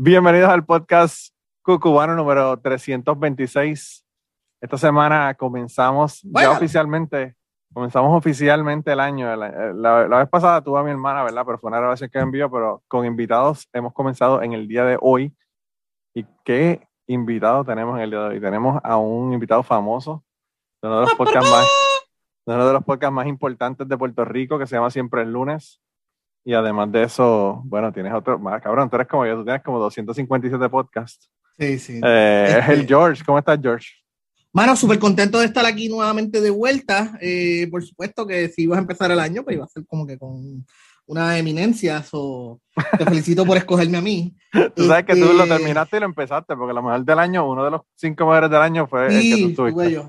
Bienvenidos al podcast Cucubano número 326. Esta semana comenzamos ya oficialmente, comenzamos oficialmente el año. La, vez pasada tuve a mi hermana, ¿verdad? Pero fue una grabación que envió, pero con invitados hemos comenzado en el día de hoy. ¿Y qué invitado tenemos en el día de hoy? Tenemos a un invitado famoso, de uno de los podcasts más, de uno de los podcasts más importantes de Puerto Rico, que se llama Siempre el Lunes. Y además de eso, bueno, tienes otro, más cabrón, tú eres como yo, tú tienes como 257 podcasts. Sí, sí. Eh, es el este George, ¿cómo estás, George? Mano, súper contento de estar aquí nuevamente de vuelta. Eh, por supuesto que si ibas a empezar el año, pues iba a ser como que con una eminencia. So, te felicito por escogerme a mí. tú sabes que tú lo este terminaste y lo empezaste, porque la mejor del año, uno de los cinco mejores del año fue el que tú tuviste.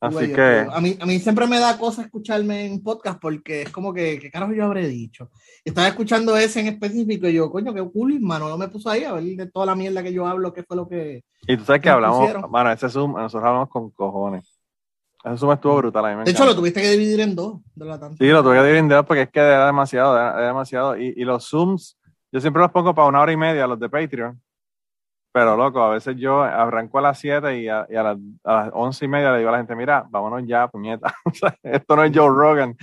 Así que. A mí, a mí siempre me da cosa escucharme en podcast porque es como que, ¿qué carajo yo habré dicho? Estaba escuchando ese en específico y yo, coño, qué cool, mano, no me puso ahí a ver de toda la mierda que yo hablo, qué fue lo que. Y tú sabes que hablamos, mano, ese Zoom, nosotros hablamos con cojones. Ese Zoom estuvo brutal. A mí me de hecho, lo tuviste que dividir en dos. De la sí, lo tuve que dividir en dos porque es que era demasiado, era, demasiado. Y, y los Zooms, yo siempre los pongo para una hora y media, los de Patreon pero loco, a veces yo arranco a las 7 y a, las, a 11 y media le digo a la gente, mira, vámonos ya, puñeta. Esto no es Joe Rogan.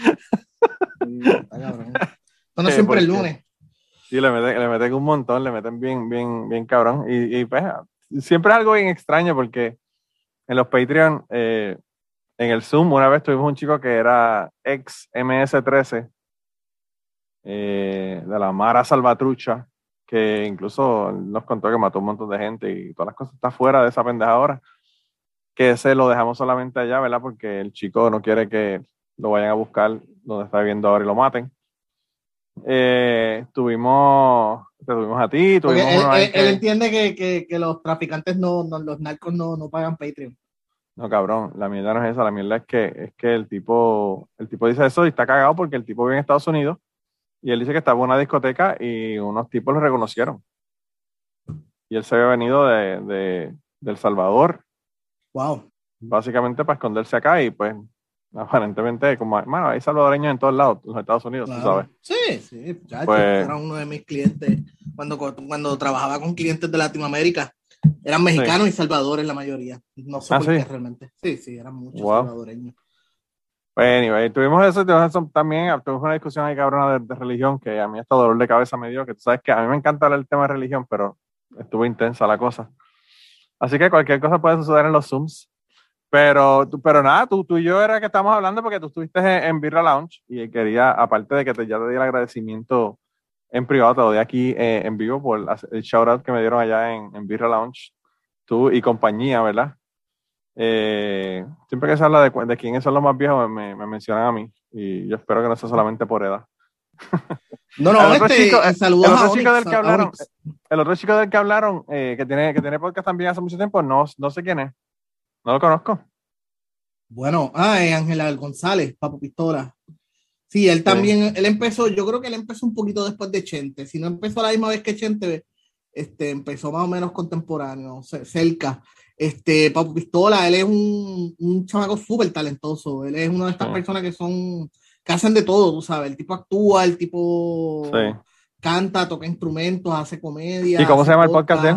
Esto no siempre el lunes. Sí, le meten, le meten un montón, le meten bien, bien, bien cabrón. Y, y pues, siempre es algo bien extraño porque en los Patreon, eh, en el Zoom, una vez tuvimos un chico que era ex MS-13 eh, de la Mara Salvatrucha que incluso nos contó que mató un montón de gente y todas las cosas está fuera de esa pendeja ahora, que ese lo dejamos solamente allá, ¿verdad? Porque el chico no quiere que lo vayan a buscar donde está viviendo ahora y lo maten. Eh, tuvimos, te tuvimos a ti, tuvimos él, él, entiende que, que, los traficantes no, no los narcos no, no, pagan Patreon. No, cabrón, la mierda no es esa, la mierda es que, es que el tipo, el tipo dice eso y está cagado porque el tipo vive en Estados Unidos y él dice que estaba en una discoteca y unos tipos lo reconocieron. Y él se había venido de, de, El Salvador. Wow. Básicamente para esconderse acá y pues aparentemente, como, bueno, hay salvadoreños en todos lados, los Estados Unidos, tú sabes. Sí, sí, pues, era uno de mis clientes. Cuando, cuando trabajaba con clientes de Latinoamérica, eran mexicanos y salvadores la mayoría. No sé ah, por qué realmente. Sí, sí, eran muchos salvadoreños. Bueno, tuvimos eso, también, tuvimos una discusión ahí cabrona de, religión que a mí hasta dolor de cabeza me dio, que tú sabes que a mí me encanta el tema de religión, pero estuvo intensa la cosa. Así que cualquier cosa puede suceder en los Zooms. Pero, pero nada, tú, tú y yo era que estamos hablando porque tú estuviste en, Birra Lounge y quería, aparte de que te, ya te di el agradecimiento en privado, te lo di aquí eh, en vivo por el shout out que me dieron allá en, en Birra Lounge, tú y compañía, ¿verdad? Eh, siempre que se habla de, de quiénes son los más viejos, me, me, mencionan a mí. Y yo espero que no sea solamente por edad. No, no, el otro este, chico, el, otro chico del que hablaron, el otro chico del que hablaron, eh, que, tiene, que tiene podcast también hace mucho tiempo, no, no sé quién es. No lo conozco. Bueno, ah, es Ángela González, Papo Pistola. Sí, él también, él empezó, yo creo que él empezó un poquito después de Chente. Si no empezó a la misma vez que Chente, este, empezó más o menos contemporáneo, cerca. Este, Papo Pistola, él es un, un chamaco súper talentoso. Él es una de estas personas que son, que hacen de todo, tú sabes. El tipo actúa, el tipo canta, toca instrumentos, hace comedia. ¿Y cómo se llama el podcast de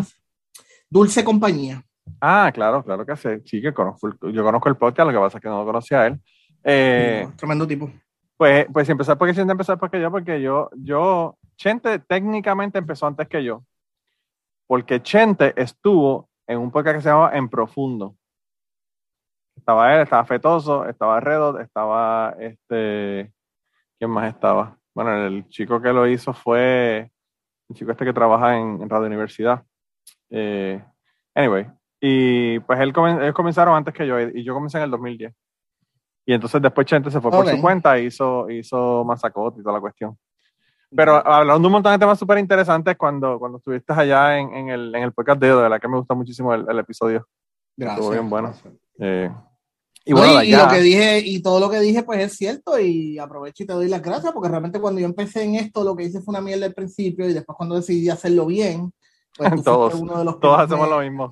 Dulce Compañía. Ah, claro, claro que sí. Sí, que conozco, yo conozco el podcast, lo que pasa es que no lo conocía a él. Eh, tremendo tipo. Pues, pues empezar porque siempre empezó porque yo, porque yo, yo, Chente técnicamente empezó antes que yo. Porque Chente estuvo en un podcast que se llamaba En Profundo. Estaba él, estaba Fetoso, estaba Redot, estaba este. ¿Quién más estaba? Bueno, el chico que lo hizo fue el chico este que trabaja en, Radio Universidad. Eh, anyway, y pues él ellos comenzaron antes que yo, y yo comencé en el 2010. Y entonces después Chente se fue por su cuenta e hizo, hizo Mazacote y toda la cuestión. Pero hablando de un montón de temas súper interesantes cuando, cuando estuviste allá en, en, el, en el podcast de de verdad que me gustó muchísimo el, el episodio. Gracias. Estuvo bien bueno. Eh, y, bueno, y, lo que dije, y todo lo que dije, pues es cierto, y aprovecho y te doy las gracias, porque realmente cuando yo empecé en esto, lo que hice fue una mierda al principio, y después cuando decidí hacerlo bien, pues todos, uno de los todos hacemos lo mismo.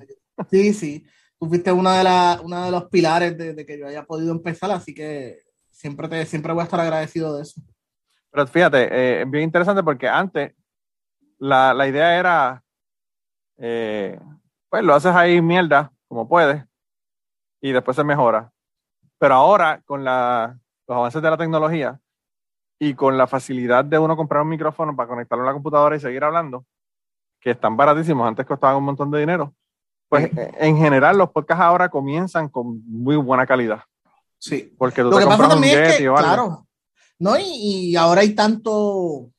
Sí, sí, tú fuiste una de, la, una de los pilares de, de, que yo haya podido empezar, así que siempre, te, siempre voy a estar agradecido de eso. Pero fíjate, eh, es bien interesante porque antes la, la idea era, eh, pues lo haces ahí mierda, como puedes, y después se mejora. Pero ahora, con la, los avances de la tecnología y con la facilidad de uno comprar un micrófono para conectarlo a la computadora y seguir hablando, que están baratísimos, antes costaban un montón de dinero, pues en general los podcasts ahora comienzan con muy buena calidad. Sí. Porque tú Lo te que pasa también es que, claro, ¿no? Y, y, ahora hay tanto,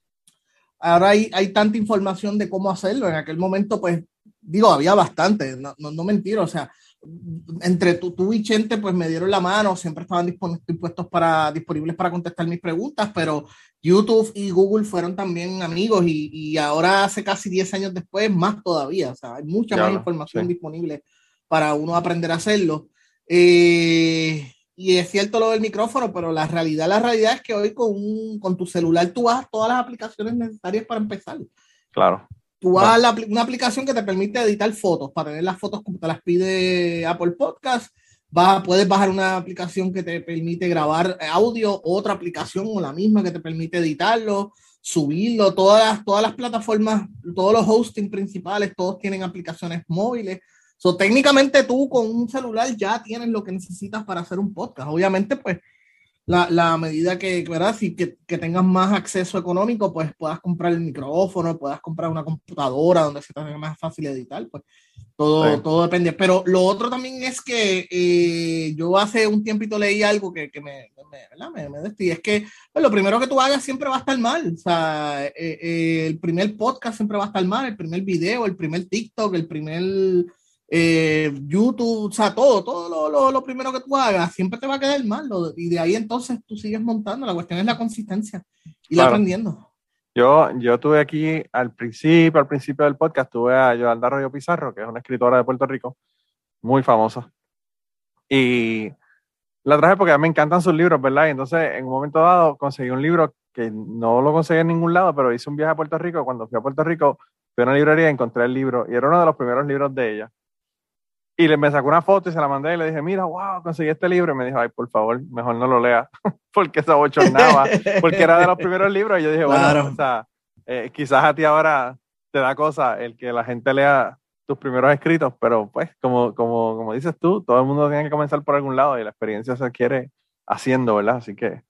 ahora hay, hay tanta información de cómo hacerlo. En aquel momento, pues, digo, había bastante, no, no, no mentir, o sea, entre tú, tú, y Chente, pues me dieron la mano, siempre estaban dispuestos para, disponibles para contestar mis preguntas, pero YouTube y Google fueron también amigos y, y ahora hace casi 10 años después, más todavía, o sea, hay mucha más información disponible para uno aprender a hacerlo. Eh, y es cierto lo del micrófono, pero la realidad, la realidad es que hoy con, un, con tu celular tú vas todas las aplicaciones necesarias para empezar. Claro. Tú vas a una aplicación que te permite editar fotos, para tener las fotos como te las pide Apple Podcast. Vas, puedes bajar una aplicación que te permite grabar audio, otra aplicación o la misma que te permite editarlo, subirlo. Todas las, todas las plataformas, todos los hosting principales, todos tienen aplicaciones móviles. So, técnicamente tú con un celular ya tienes lo que necesitas para hacer un podcast. Obviamente, pues la, la medida que, ¿verdad? Si que, que, tengas más acceso económico, pues puedas comprar el micrófono, puedas comprar una computadora donde se te haga más fácil editar, pues todo, sí. todo depende. Pero lo otro también es que eh, yo hace un tiempito leí algo que, que me, me, me, me es que pues, lo primero que tú hagas siempre va a estar mal. O sea, eh, eh, el primer podcast siempre va a estar mal, el primer video, el primer TikTok, el primer eh, YouTube, o sea, todo, todo lo, lo, lo, primero que tú hagas, siempre te va a quedar mal. Lo, y de ahí entonces tú sigues montando. La cuestión es la consistencia y claro. aprendiendo. Yo, yo tuve aquí al principio, al principio del podcast, tuve a Yolanda Arroyo Pizarro, que es una escritora de Puerto Rico, muy famosa. Y la traje porque a mí me encantan sus libros, ¿verdad? Y entonces, en un momento dado, conseguí un libro que no lo conseguí en ningún lado, pero hice un viaje a Puerto Rico. Cuando fui a Puerto Rico, fui a una librería y encontré el libro. Y era uno de los primeros libros de ella. Y le me sacó una foto y se la mandé y le dije, mira, wow, conseguí este libro. Y me dijo, ay, por favor, mejor no lo lea, porque se abochornaba, porque era de los primeros libros. Y yo dije, claro. bueno, o sea, eh, quizás a ti ahora te da cosa el que la gente lea tus primeros escritos, pero pues, como, como, como dices tú, todo el mundo tiene que comenzar por algún lado y la experiencia se adquiere haciendo, ¿verdad? Así que,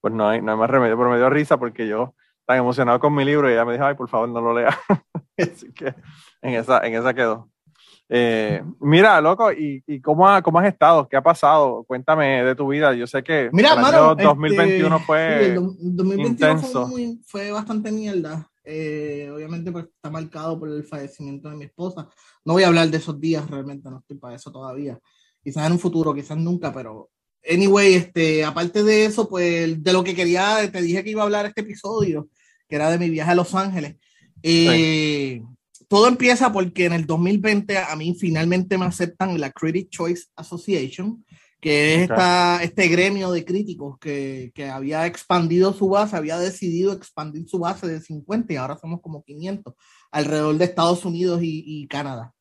pues no hay, no hay más remedio. Pero me dio risa porque yo tan emocionado con mi libro y ella me dijo, ay, por favor, no lo lea. Así que en esa, en esa quedó. Eh, mira, loco, ¿y, y cómo, ha, cómo, has estado? ¿Qué ha pasado? Cuéntame de tu vida. Yo sé que mira, el mano, año 2021 este, fue el 2021 intenso. Fue, muy, fue, bastante mierda. Eh, obviamente pues, está marcado por el fallecimiento de mi esposa. No voy a hablar de esos días, realmente no estoy para eso todavía. Quizás en un futuro, quizás nunca, pero anyway, este, aparte de eso, pues de lo que quería, te dije que iba a hablar este episodio, que era de mi viaje a Los Ángeles. Eh, sí todo empieza porque en el 2020 a mí finalmente me aceptan la Critic Choice Association, que es esta, este gremio de críticos que, que, había expandido su base, había decidido expandir su base de 50 y ahora somos como 500 alrededor de Estados Unidos y, y Canadá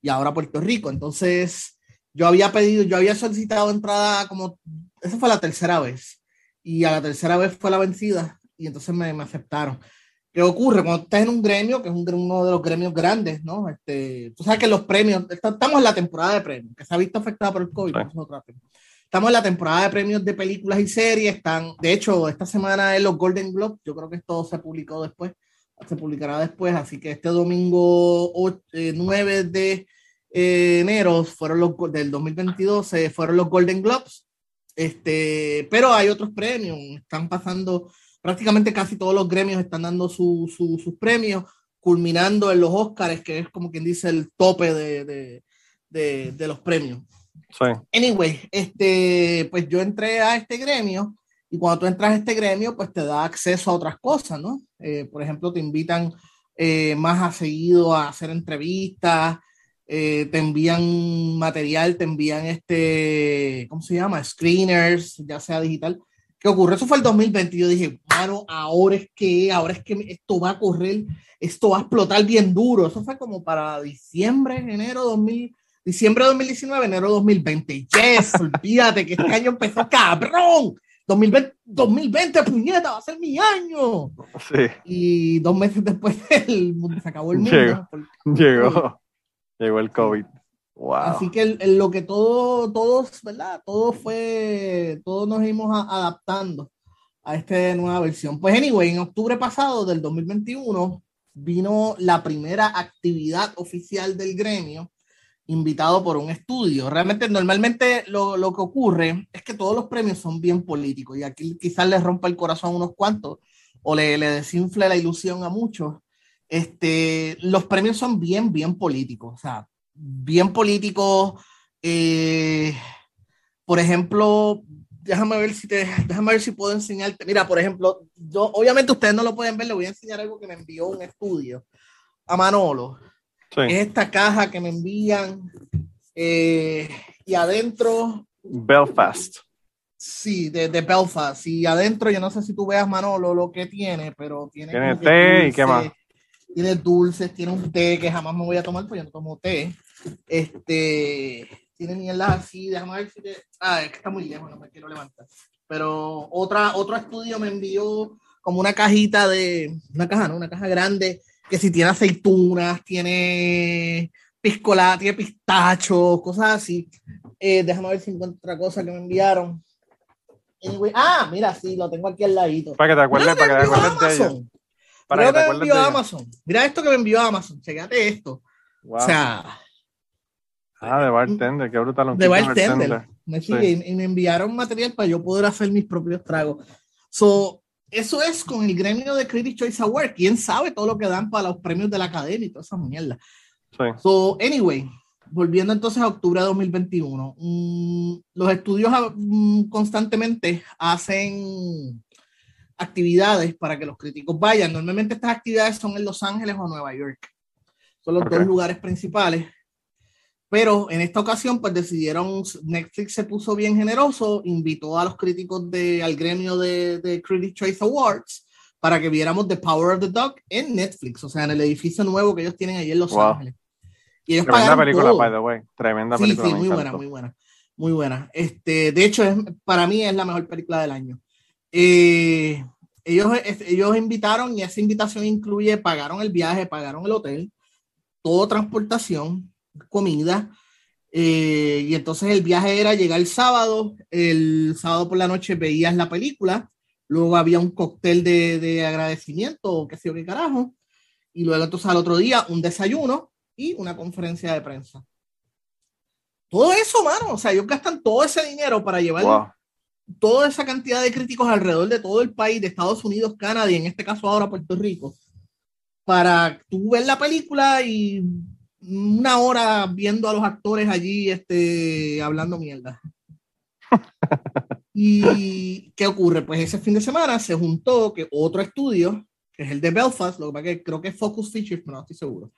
y ahora Puerto Rico. Entonces, yo había pedido, yo había solicitado entrada como, esa fue la tercera vez y a la tercera vez fue la vencida y entonces me, me aceptaron. ¿Qué ocurre cuando estás en un gremio, que es un, uno de los gremios grandes, ¿no? Este, tú sabes que los premios, estamos en la temporada de premios, que se ha visto afectada por el COVID. Sí. Estamos en la temporada de premios de películas y series. Están, de hecho, esta semana es los Golden Globes. Yo creo que esto se publicó después, se publicará después. Así que este domingo 8, eh, 9 de eh, enero fueron los del 2022 eh, fueron los Golden Globes. Este, pero hay otros premios. Están pasando prácticamente casi todos los gremios están dando su, su, sus premios, culminando en los Oscars, que es como quien dice el tope de, de, de, de los premios. Sí. Anyway, este, pues yo entré a este gremio Y cuando tú entras a este gremio, pues te da acceso a otras cosas, ¿no? Eh, por ejemplo, te invitan eh, más a seguido a hacer entrevistas, eh, te envían material, te envían este, ¿cómo se llama? Screeners, ya sea digital. ¿Qué ocurre? Eso fue el 2020. Yo dije, mano, ahora es que, ahora es que esto va a correr, esto va a explotar bien duro. Eso fue como para diciembre, enero 2000, diciembre de 2019, enero 2020. Yes, olvídate que este año empezó cabrón. 2020, 2020, puñeta, va a ser mi año. Sí. Y dos meses después el mundo, se acabó el mundo. Llegó, llegó, llegó, el COVID. Wow. Así que lo que todo, todos, ¿verdad? Todo fue, todos nos íbamos adaptando a esta nueva versión. Pues anyway, en octubre pasado del 2021 vino la primera actividad oficial del gremio invitado por un estudio. Realmente, normalmente lo, lo, que ocurre es que todos los premios son bien políticos y aquí quizás les rompa el corazón a unos cuantos o le, le desinfle la ilusión a muchos. Este, los premios son bien, bien políticos, o sea, bien políticos. Eh, por ejemplo, déjame ver si te, déjame ver si puedo enseñarte. Mira, por ejemplo, yo, obviamente ustedes no lo pueden ver, le voy a enseñar algo que me envió un estudio a Manolo es esta caja que me envían eh, y adentro. Belfast. Sí, de, de, Belfast. Y adentro, yo no sé si tú veas, Manolo, lo que tiene, pero tiene. Tiene té y qué más. Tiene dulces, tiene un té que jamás me voy a tomar, porque yo no tomo té. Este. Tiene mierda así, déjame ver si te. Ah, es que está muy lejos, no me quiero levantar. Pero otra, otro estudio me envió como una cajita de. Una caja, ¿no? Una caja grande que si tiene aceitunas, tiene piscolada, tiene pistachos, cosas así. Eh, déjame ver si encuentro otra cosa que me enviaron. ah, mira, sí, lo tengo aquí al ladito. Para que te acuerdes, para que te acuerdes de ellos. Para que te acuerdes de Amazon. Mira esto que me envió Amazon. Checate esto. O sea. Ah, de bartender, qué brutal. De bartender. Me, y, me enviaron material para yo poder hacer mis propios tragos. So, eso es con el gremio de Critics Choice Award. ¿Quién sabe todo lo que dan para los premios de la academia y toda esa mierda? Sí. So, anyway, volviendo entonces a octubre de 2021, mm, los estudios mm, constantemente hacen actividades para que los críticos vayan. Normalmente estas actividades son en Los Ángeles o Nueva York. Son los dos lugares principales. Pero en esta ocasión, pues decidieron, Netflix se puso bien generoso, invitó a los críticos de, al gremio de, de Critics Choice Awards para que viéramos The Power of the Dog en Netflix, o sea, en el edificio nuevo que ellos tienen ahí en Los Ángeles. Y Tremenda película, by the way. Tremenda película. Sí, muy buena, muy buena. Muy buena. Este, de hecho, es, para mí es la mejor película del año. Eh, ellos, ellos invitaron y esa invitación incluye, pagaron el viaje, pagaron el hotel, todo transportación, comida. Eh, y entonces el viaje era llegar el sábado, el sábado por la noche veías la película, luego había un cóctel de, de agradecimiento o qué sé yo qué carajo, y luego entonces al otro día un desayuno y una conferencia de prensa. Todo eso, mano, o sea, ellos gastan todo ese dinero para llevar toda esa cantidad de críticos alrededor de todo el país, de Estados Unidos, Canadá y en este caso ahora Puerto Rico, para tú ver la película y una hora viendo a los actores allí este, hablando mierda. ¿Y qué ocurre? Pues ese fin de semana se juntó que otro estudio, que es el de Belfast, lo que pasa que creo que es Focus Features, pero no estoy seguro.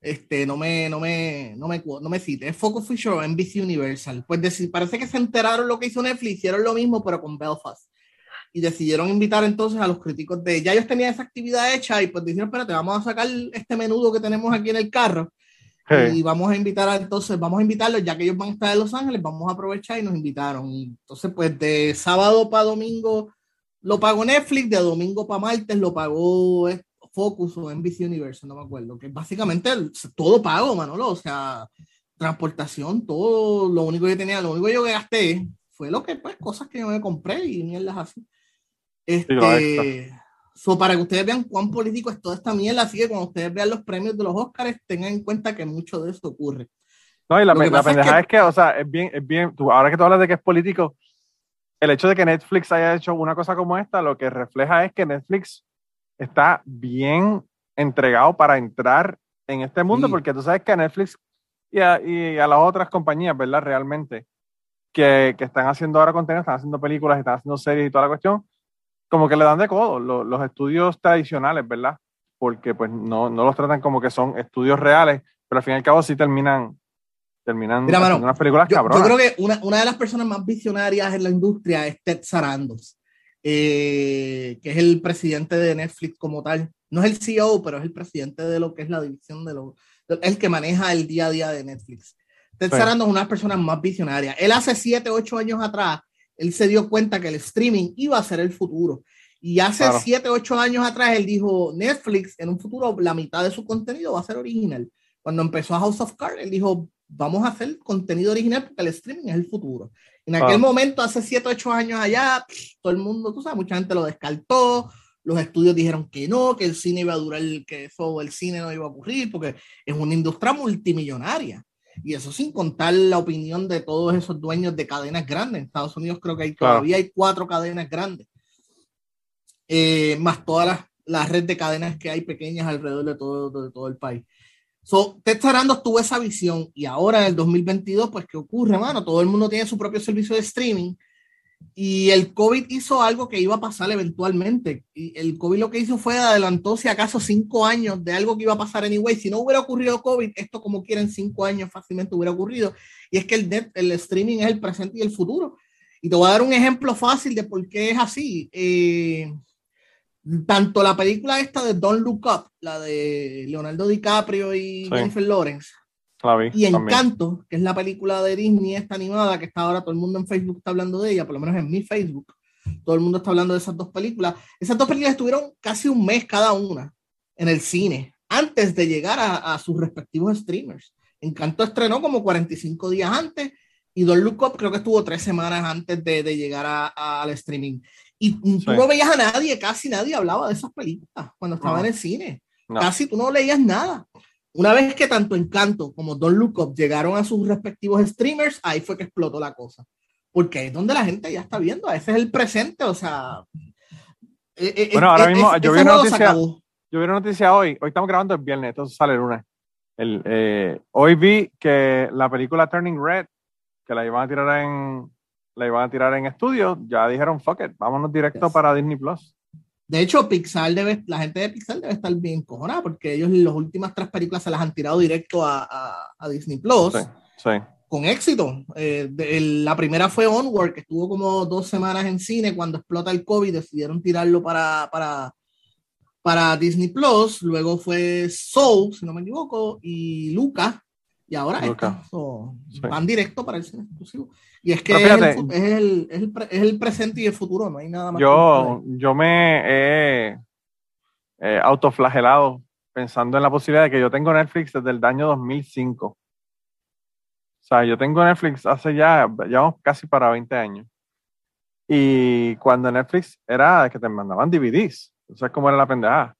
Este, no me, no me, no me, no me cite, es Focus Features o NBC Universal. Pues parece que se enteraron lo que hizo Netflix, hicieron lo mismo, pero con Belfast. Y decidieron invitar entonces a los críticos de, ya ellos tenían esa actividad hecha y pues dijeron, espérate, vamos a sacar este menudo que tenemos aquí en el carro y vamos a invitar a, entonces, vamos a invitarlos, ya que ellos van a estar en Los Ángeles, vamos a aprovechar y nos invitaron. Entonces, pues de sábado para domingo lo pagó Netflix, de domingo para martes lo pagó eh, Focus o NBC Universe, no me acuerdo, que básicamente todo pago, Manolo, o sea, transportación, todo, lo único que tenía, lo único que yo gasté fue lo que, pues, cosas que yo me compré y mierdas así. Este, So, para que ustedes vean cuán político es toda esta mierda, así que cuando ustedes vean los premios de los Oscars, tengan en cuenta que mucho de esto ocurre. No, y la, la pendejada es que, o sea, es bien, es bien, tú, ahora que tú hablas de que es político, el hecho de que Netflix haya hecho una cosa como esta, lo que refleja es que Netflix está bien entregado para entrar en este mundo, porque tú sabes que a Netflix y a, y a las otras compañías, ¿verdad? Realmente, que, que, están haciendo ahora contenido, están haciendo películas, están haciendo series y toda la cuestión, como que le dan de codo los, estudios tradicionales, ¿verdad? Porque pues no, no, los tratan como que son estudios reales, pero al fin y al cabo sí terminan terminan unas películas yo, Yo creo que una, una, de las personas más visionarias en la industria es Ted Sarandos, eh, que es el presidente de Netflix como tal. No es el CEO, pero es el presidente de lo que es la división de lo, el que maneja el día a día de Netflix. Ted Sarandos es una de las personas más visionarias. Él hace 7, 8 años atrás él se dio cuenta que el streaming iba a ser el futuro. Y hace 7, 8 años atrás él dijo, Netflix en un futuro la mitad de su contenido va a ser original. Cuando empezó a House of Cards, él dijo, vamos a hacer contenido original porque el streaming es el futuro. En aquel momento, hace 7, 8 años allá, todo el mundo, tú sabes, mucha gente lo descartó, los estudios dijeron que no, que el cine iba a durar, que eso, el cine no iba a ocurrir, porque es una industria multimillonaria. Y eso sin contar la opinión de todos esos dueños de cadenas grandes. En Estados Unidos creo que hay, todavía hay cuatro cadenas grandes. Eh, más todas las, las redes de cadenas que hay pequeñas alrededor de todo, de todo el país. So, Ted Sarandos tuvo esa visión y ahora en el 2022, pues, ¿qué ocurre, mano? Todo el mundo tiene su propio servicio de streaming y el COVID hizo algo que iba a pasar eventualmente. Y el COVID lo que hizo fue adelantó, si acaso, cinco años de algo que iba a pasar anyway. Si no hubiera ocurrido COVID, esto como quieren cinco años fácilmente hubiera ocurrido. Y es que el, net, el streaming es el presente y el futuro. Y te voy a dar un ejemplo fácil de por qué es así. Eh, tanto la película esta de Don't Look Up, la de Leonardo DiCaprio y Jennifer Lawrence, y Encanto, que es la película de Disney, esta animada, que está ahora todo el mundo en Facebook está hablando de ella, por lo menos en mi Facebook, todo el mundo está hablando de esas dos películas. Esas dos películas estuvieron casi un mes cada una en el cine, antes de llegar a, sus respectivos streamers. Encanto estrenó como 45 días antes y Don't Look Up creo que estuvo tres semanas antes de, llegar al streaming. Y tú no veías a nadie, casi nadie hablaba de esas películas cuando estaba en el cine. Casi tú no leías nada. Una vez que tanto Encanto como Don Look Up llegaron a sus respectivos streamers, ahí fue que explotó la cosa. Porque es donde la gente ya está viendo, ese es el presente, o sea. Eh, eh, bueno, ahora mismo, yo vi, una noticia, yo vi una noticia hoy, hoy estamos grabando el viernes, entonces sale el lunes. El, eh, hoy vi que la película Turning Red, que la iban a tirar en la iban a tirar en estudio, ya dijeron fuck it, vámonos directo para Disney Plus. De hecho, Pixar debe, la gente de Pixar debe estar bien cojonada porque ellos las últimas tres películas se las han tirado directo a, a, Disney Plus. Sí, Con éxito. Eh, la primera fue Onward, que estuvo como dos semanas en cine. Cuando explota el COVID, decidieron tirarlo para, para, para Disney Plus. Luego fue Soul, si no me equivoco, y Luca. Y ahora van directo para el cine exclusivo. Y es que es, el, es, el, presente y el futuro, no hay nada más. Yo, yo me he autoflagelado pensando en la posibilidad de que yo tengo Netflix desde el año 2005. O sea, yo tengo Netflix hace ya, ya casi para 20 años. Y cuando Netflix era que te mandaban DVDs, o sea, como era la pendejada.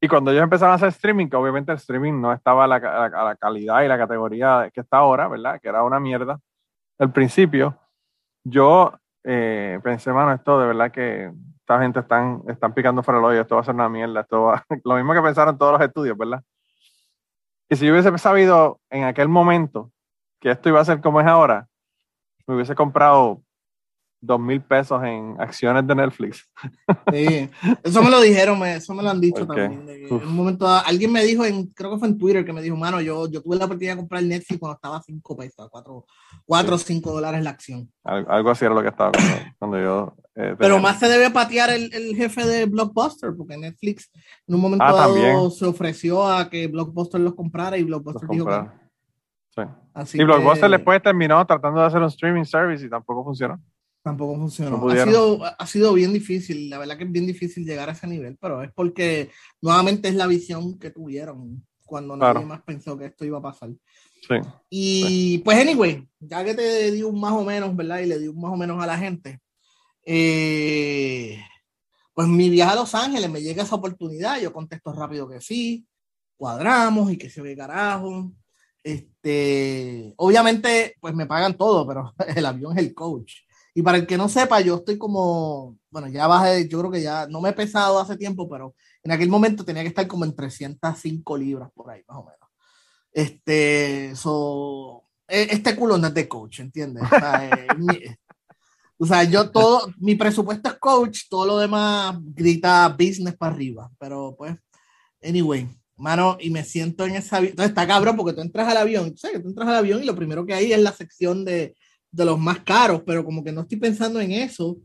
Y cuando ellos empezaron a hacer streaming, que obviamente el streaming no estaba a la, a la calidad y la categoría que está ahora, ¿verdad? Que era una mierda al principio, yo eh, pensé, mano, esto de verdad que esta gente están, están picando fuera el hoyo, esto va a ser una mierda, esto lo mismo que pensaron todos los estudios, ¿verdad? Y si yo hubiese sabido en aquel momento que esto iba a ser como es ahora, me hubiese comprado dos mil pesos en acciones de Netflix. Sí, eso me lo dijeron, eso me lo han dicho también. en un momento, alguien me dijo, en, creo que fue en Twitter, que me dijo, mano, yo, yo tuve la oportunidad de comprar Netflix cuando estaba a 5 pesos, 4 o 5 dólares la acción. algo así era lo que estaba cuando, yo... Eh, Pero más se debe patear el, el, jefe de Blockbuster, porque Netflix en un momento ah, dado se ofreció a que Blockbuster los comprara y Blockbuster dijo que... Sí. y Blockbuster después terminó tratando de hacer un streaming service y tampoco funcionó. Tampoco funcionó. ha, sido, ha sido bien difícil, la verdad que es bien difícil llegar a ese nivel, pero es porque nuevamente es la visión que tuvieron cuando nadie más pensó que esto iba a pasar. Sí. Y pues, anyway, ya que te di un más o menos, ¿verdad? Y le di un más o menos a la gente, eh, pues mi viaje a Los Ángeles me llega esa oportunidad, yo contesto rápido que sí, cuadramos y que se ve carajo. Este, obviamente, pues me pagan todo, pero el avión es el coach. Y para el que no sepa, yo estoy como, bueno, ya bajé, yo creo que ya no me he pesado hace tiempo, pero en aquel momento tenía que estar como en 305 libras por ahí, más o menos. Este, so, e, este culo no es de coach, ¿entiendes? O sea, yo todo, mi presupuesto es coach, todo lo demás grita business para arriba, pero pues, anyway, mano, y me siento en esa, entonces está cabrón porque tú entras al avión, ¿sabes? Que tú entras al avión y lo primero que hay es la sección de, de los más caros, pero como que no estoy pensando en eso,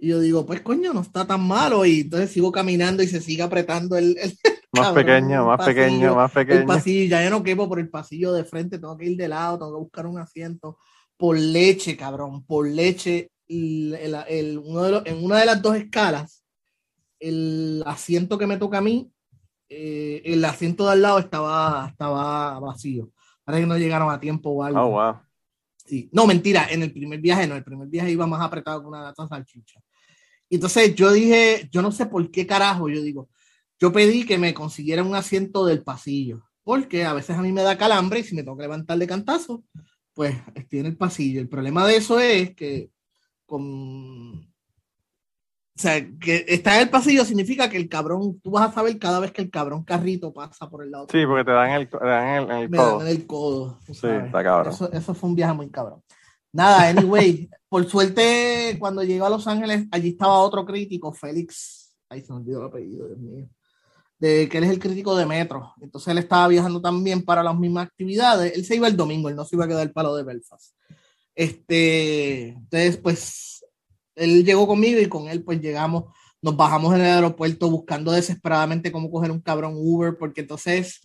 y yo digo, pues coño, no está tan malo. Y entonces sigo caminando y se sigue apretando el. más pequeño, más pequeño, más pequeño. El pasillo, ya yo no quepo por el pasillo de frente, tengo que ir de lado, tengo que buscar un asiento. Por leche, cabrón, por leche. El, el, uno de los, en una de las dos escalas, el asiento que me toca a mí, eh, el asiento de al lado estaba, estaba vacío. Parece que no llegaron a tiempo o algo. Oh, wow. No, mentira, en el primer viaje no, el primer viaje iba más apretado que una gata salchicha. Entonces yo dije, yo no sé por qué carajo, yo digo, yo pedí que me consiguieran un asiento del pasillo, porque a veces a mí me da calambre y si me tengo que levantar de cantazo, pues estoy en el pasillo. El problema de eso es que con... O sea, que está en el pasillo significa que el cabrón, tú vas a saber cada vez que el cabrón carrito pasa por el lado. Sí, porque te dan el, te dan el, el me codo. Dan el codo. Sí, está cabrón. Eso, eso fue un viaje muy cabrón. Nada, anyway, por suerte, cuando llego a Los Ángeles, allí estaba otro crítico, Félix. Ahí se me olvidó el apellido, Dios mío. De que él es el crítico de Metro. Entonces él estaba viajando también para las mismas actividades. Él se iba el domingo, él no se iba a quedar el palo de Belfast. Este, entonces, pues, él llegó conmigo y con él, pues, llegamos, nos bajamos en el aeropuerto buscando desesperadamente cómo coger un cabrón Uber, porque entonces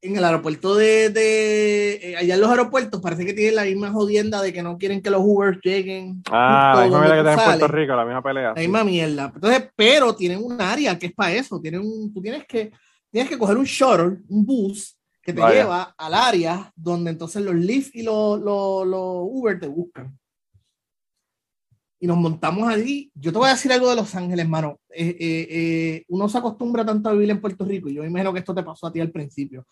en el aeropuerto de, de eh, allá en los aeropuertos parece que tienen la misma jodienda de que no quieren que los Uber lleguen. Ah, la misma mierda que tienen en Puerto Rico, la misma pelea. La misma mierda. Entonces, pero tienen un área que es para eso. Tienen un, tú tienes que, tienes que coger un shuttle, un bus que te Vaya. lleva al área donde entonces los Lyft y los, los, los Uber te buscan. Y nos montamos allí. Yo te voy a decir algo de Los Ángeles, hermano. Eh, eh, eh, uno se acostumbra tanto a vivir en Puerto Rico, y yo imagino que esto te pasó a ti al principio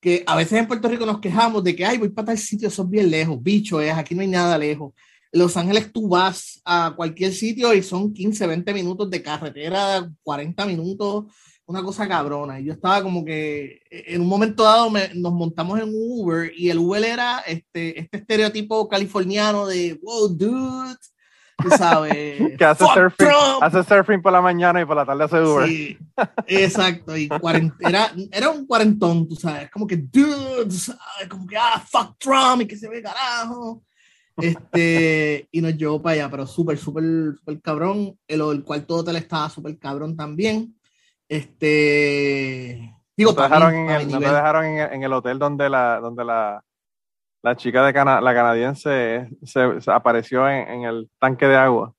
que a veces en Puerto Rico nos quejamos de que, ay, voy para tal sitio, eso es bien lejos, bicho es, aquí no hay nada lejos. Los Ángeles tú vas a cualquier sitio y son 15, 20 minutos de carretera, 40 minutos, una cosa cabrona. Y yo estaba como que en un momento dado me, nos montamos en un Uber y el Uber era este, este estereotipo californiano de, wow, dude, tú sabes. que hace "Fuck surfing, Trump". hace surfing por la mañana y por la tarde hace Uber. Sí, exacto. Y era, era un cuarentón, tú sabes, como que, dude, tú sabes, como que, ah, fuck Trump y que se ve carajo. Este, y nos llevó para allá, pero súper, súper, súper cabrón. El, el cuarto hotel estaba súper cabrón también. Este, digo, no te dejaron, mí, en, el, no te dejaron en, el, en el hotel donde la, donde la, la chica de Cana, la canadiense se, se apareció en, en el tanque de agua.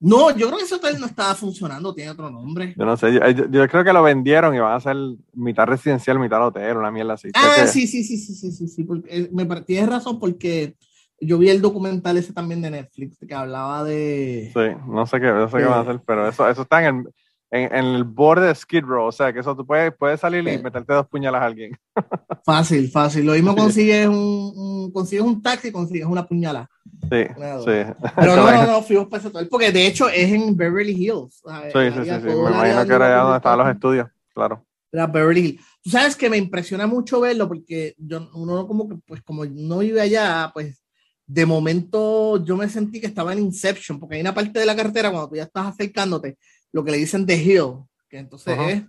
No, yo creo que ese hotel no estaba funcionando, tiene otro nombre. Yo no sé, yo, yo- yo creo que lo vendieron y van a hacer mitad residencial, mitad hotel, una mierda así. Ah, que- sí, sí, sí, sí, sí, sí, sí, porque, eh, me, tienes razón porque yo vi el documental ese también de Netflix que hablaba de... Sí, no sé qué, no sé qué van a hacer, pero eso, eso está en el, en, en el borde de Skid Row, o sea que eso tú puedes, puedes salir y Sí. meterte dos puñalas a alguien. Fácil, fácil. Lo mismo consigues un, un- consigues un taxi, consigues una puñalada. Sí, Claro. sí. Pero no, no, no, fuimos para ese hotel, porque de hecho es en Beverly Hills. ¿sabes? Sí, sí, sí, me imagino que era donde donde estaban los estudios, claro. Era Beverly Hills. Tú sabes que me impresiona mucho verlo porque yo, uno como que, pues como no vive allá, pues de momento yo me sentí que estaba en Inception, porque hay una parte de la carretera cuando tú ya estás acercándote, lo que le dicen The Hill, que entonces Ajá. es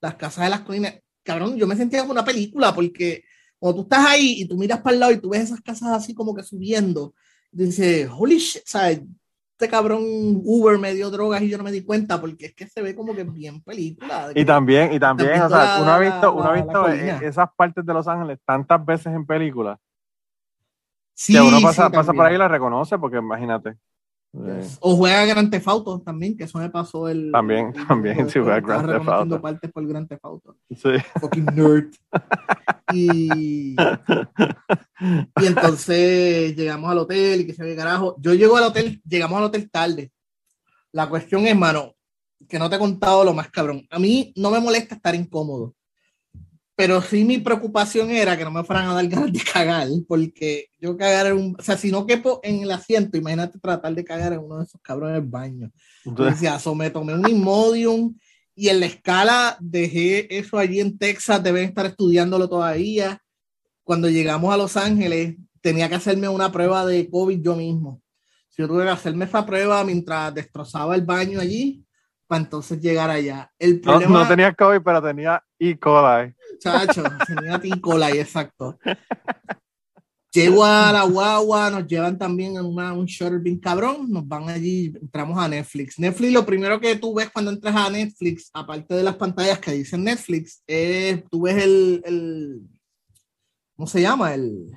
las casas de las colinas. Cabrón, yo me sentía como una película porque cuando tú estás ahí y tú miras para el lado y tú ves esas casas así como que subiendo, dices, holy shit, ¿sabes? Este cabrón Uber me dio drogas y yo no me di cuenta porque es que se ve como que bien película. Y también, y también, o sea, uno ha visto, uno ha visto esas partes de Los Ángeles tantas veces en películas Sí, que uno pasa, sí, pasa por ahí y la reconoce, porque imagínate. Eh, O juega Grand Theft Auto también, que eso me pasó el. También, el- también, el- sí, juega Grand Theft Auto. partes por Grand Theft Auto. sí. Fucking nerd. Y, y entonces llegamos al hotel y que se ve carajo. Yo llego al hotel, llegamos al hotel tarde. La cuestión es, mano, que no te he contado lo más cabrón. A mí no me molesta estar incómodo. Pero sí mi preocupación era que no me fueran a dar ganas de cagar, porque yo cagar en un... O sea, si no quepo en el asiento, imagínate tratar de cagar en uno de esos cabrones baños. Yo Entonces, decía, so, me tomé un Imodium y en la escala dejé eso allí en Texas, deben estar estudiándolo todavía. cuando llegamos a Los Ángeles, tenía que hacerme una prueba de COVID yo mismo. Yo tuve que hacerme esa prueba mientras destrozaba el baño allí para entonces llegar allá. El problema, no, tenía COVID, pero tenía E. coli. Chacho, tenía E. coli, exacto. Llego a la guagua, nos llevan también en un shuttle bien cabrón, nos van allí, entramos a Netflix. Netflix, lo primero que tú ves cuando entras a Netflix, aparte de las pantallas que dicen Netflix, es, tú ves el, el ¿cómo se llama? El,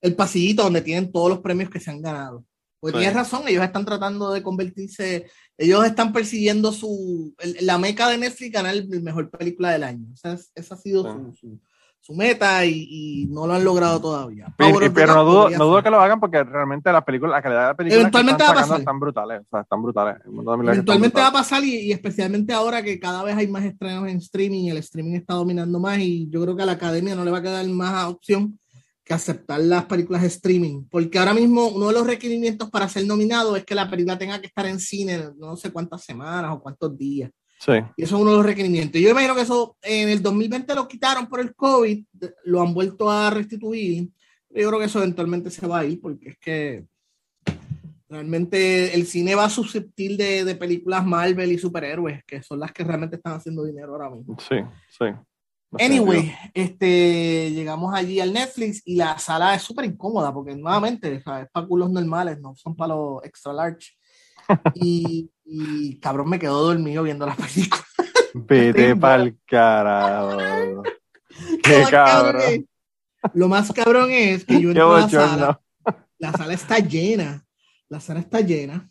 el pasillito donde tienen todos los premios que se han ganado. Pues tienes razón, ellos están tratando de convertirse, ellos están persiguiendo su, la meca de Netflix ganar la mejor película del año. Esa, esa ha sido su, su, meta y, no lo han logrado todavía. Pero, no, dudo, no dudo que lo hagan porque realmente la película, la calidad de la película eventualmente va a pasar. están brutales, o sea, están brutales. Eventualmente va a pasar y, y, especialmente ahora que cada vez hay más estrenos en streaming, el streaming está dominando más y yo creo que a la academia no le va a quedar más opción que aceptar las películas de streaming, porque ahora mismo uno de los requerimientos para ser nominado es que la película tenga que estar en cine no sé cuántas semanas o cuántos días. Sí. Y eso es uno de los requerimientos. Yo imagino que eso en el 2020 lo quitaron por el COVID, lo han vuelto a restituir. Yo creo que eso eventualmente se va a ir porque es que realmente el cine va susceptible de, de películas Marvel y superhéroes, que son las que realmente están haciendo dinero ahora mismo. Sí, sí. Anyway, este, llegamos allí al Netflix y la sala es súper incómoda porque nuevamente es para culos normales, no son para los extra large. Y, y, cabrón me quedó dormido viendo la película. Vete pa'l carajo. Qué cabrón. Lo más cabrón es que yo entro a la sala, la sala está llena, la sala está llena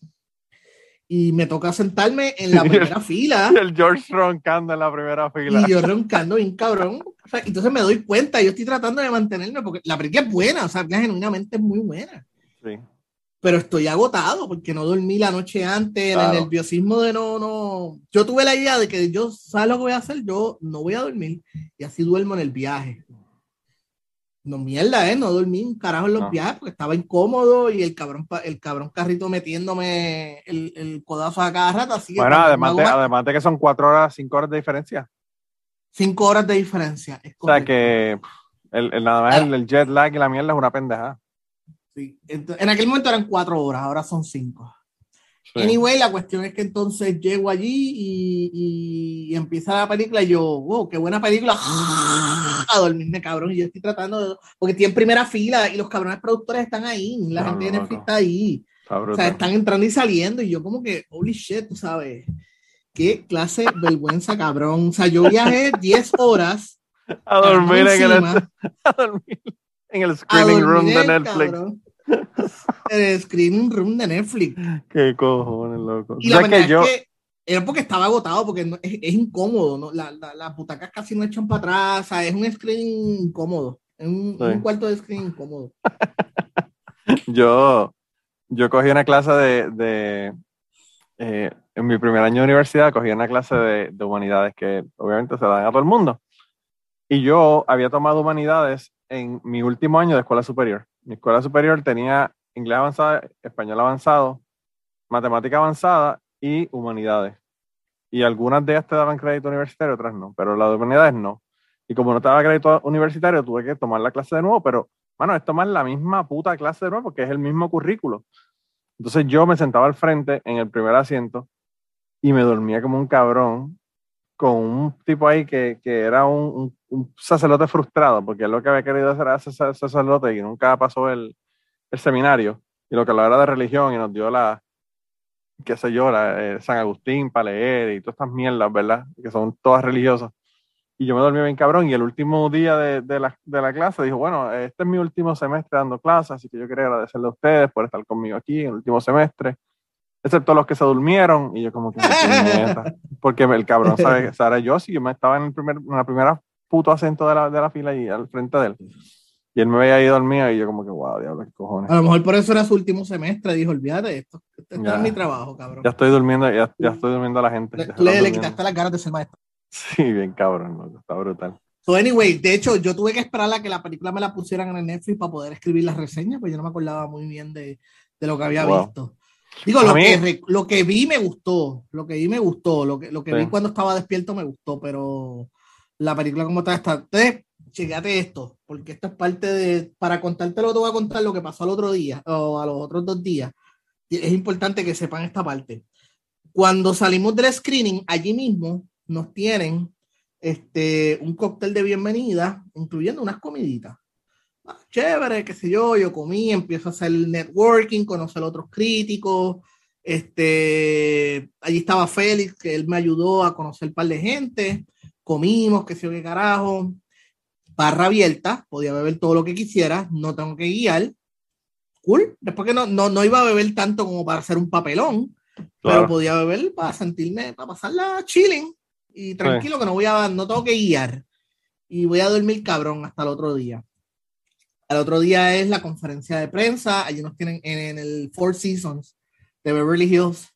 y me toca sentarme en la primera fila. Y el George roncando en la primera fila. Y yo roncando bien cabrón. entonces me doy cuenta, yo estoy tratando de mantenerme porque la película es buena, o sea, genuinamente es muy buena. Sí. Pero estoy agotado porque no dormí la noche antes, el nerviosismo de no, no. Yo tuve la idea de que yo, ¿sabes lo que voy a hacer? Yo no voy a dormir y así duermo en el viaje. No mierda, ¿eh? No dormí un carajo en los viajes porque estaba incómodo y el cabrón, el cabrón carrito metiéndome el, el codazo a cada rato. Así bueno, además de, además de que son cuatro horas, cinco horas de diferencia. Cinco horas de diferencia. o sea que el, el nada más el, el, jet lag y la mierda es una pendeja. Sí, en aquel momento eran cuatro horas, ahora son cinco. Anyway, la cuestión es que entonces llego allí y, empieza la película y yo, wow, qué buena película. A dormirme, cabrón. Y yo estoy tratando de. Porque estoy en primera fila y los cabrones productores están ahí. La gente de Netflix está ahí. o sea, están entrando y saliendo. Y yo, como que, holy shit, tú sabes. Qué clase de vergüenza, cabrón. O sea, yo viajé 10 horas. A dormir, en el, a dormir en el screening room de Netflix el screening room de Netflix. Qué cojones, loco. Y la verdad que yo... es que era porque estaba agotado, porque es, incómodo, ¿no? La, la, las butacas casi no echan para atrás, o sea, es un screen incómodo, es un, cuarto de screen incómodo. yo, yo cogí una clase de, de eh, en mi primer año de universidad, cogí una clase de, de humanidades que obviamente se dan a todo el mundo. Y yo había tomado humanidades en mi último año de escuela superior. Mi escuela superior tenía inglés avanzado, español avanzado, matemática avanzada y humanidades. Y algunas de ellas te daban crédito universitario, otras no, pero las de humanidades no. Y como no te daba crédito universitario, tuve que tomar la clase de nuevo, pero, bueno, es tomar la misma puta clase de nuevo porque es el mismo currículo. Entonces yo me sentaba al frente en el primer asiento y me dormía como un cabrón con un tipo ahí que, que era un, sacerdote frustrado, porque lo que había querido hacer era ser sacerdote y nunca pasó el, el, seminario, y lo que lo era de religión y nos dio la, qué sé yo, la, eh, San Agustín para leer y todas estas mierdas, ¿verdad? Que son todas religiosas. Y yo me dormí bien cabrón, y el último día de, de, la, de la clase dijo, bueno, este es mi último semestre dando clases, así que yo quería agradecerle a ustedes por estar conmigo aquí en el último semestre excepto los que se durmieron, y yo como que, porque el cabrón sabe, sabe yo, si yo me estaba en, el primer, en la primera puto acento de la, de la fila y al frente de él. Y él me veía ahí dormido y yo como que, wow, diablo, qué cojones. A lo mejor por eso era su último semestre, dijo, olvídate esto, este es mi trabajo, cabrón. Ya estoy durmiendo, ya, ya estoy durmiendo a la gente. Le, le, quitaste las ganas de ser maestro. Sí, bien cabrón, está brutal. So anyway, de hecho, yo tuve que esperar a que la película me la pusieran en el Netflix para poder escribir las reseñas, pues yo no me acordaba muy bien de, de lo que había visto. Digo, lo que, lo que vi me gustó, lo que vi me gustó, lo que, lo que vi cuando estaba despierto me gustó, pero la película como está, está. Entonces, chequeate esto, porque esto es parte de, para contártelo te voy a contar lo que pasó al otro día, o a los otros dos días. Es importante que sepan esta parte. Cuando salimos del screening, allí mismo nos tienen este, un cóctel de bienvenida, incluyendo unas comiditas. Ah, chévere, qué sé yo, yo comí, empiezo a hacer networking, conocer a otros críticos. Este, allí estaba Félix, que él me ayudó a conocer un par de gente. Comimos, qué sé yo, qué carajo. Barra abierta, podía beber todo lo que quisiera, no tengo que guiar. Cool. Después que no, no, no iba a beber tanto como para hacer un papelón, pero podía beber para sentirme, para pasarla chilling y tranquilo que no voy a, no tengo que guiar y voy a dormir cabrón hasta el otro día. El otro día es la conferencia de prensa, allí nos tienen en, el Four Seasons de Beverly Hills.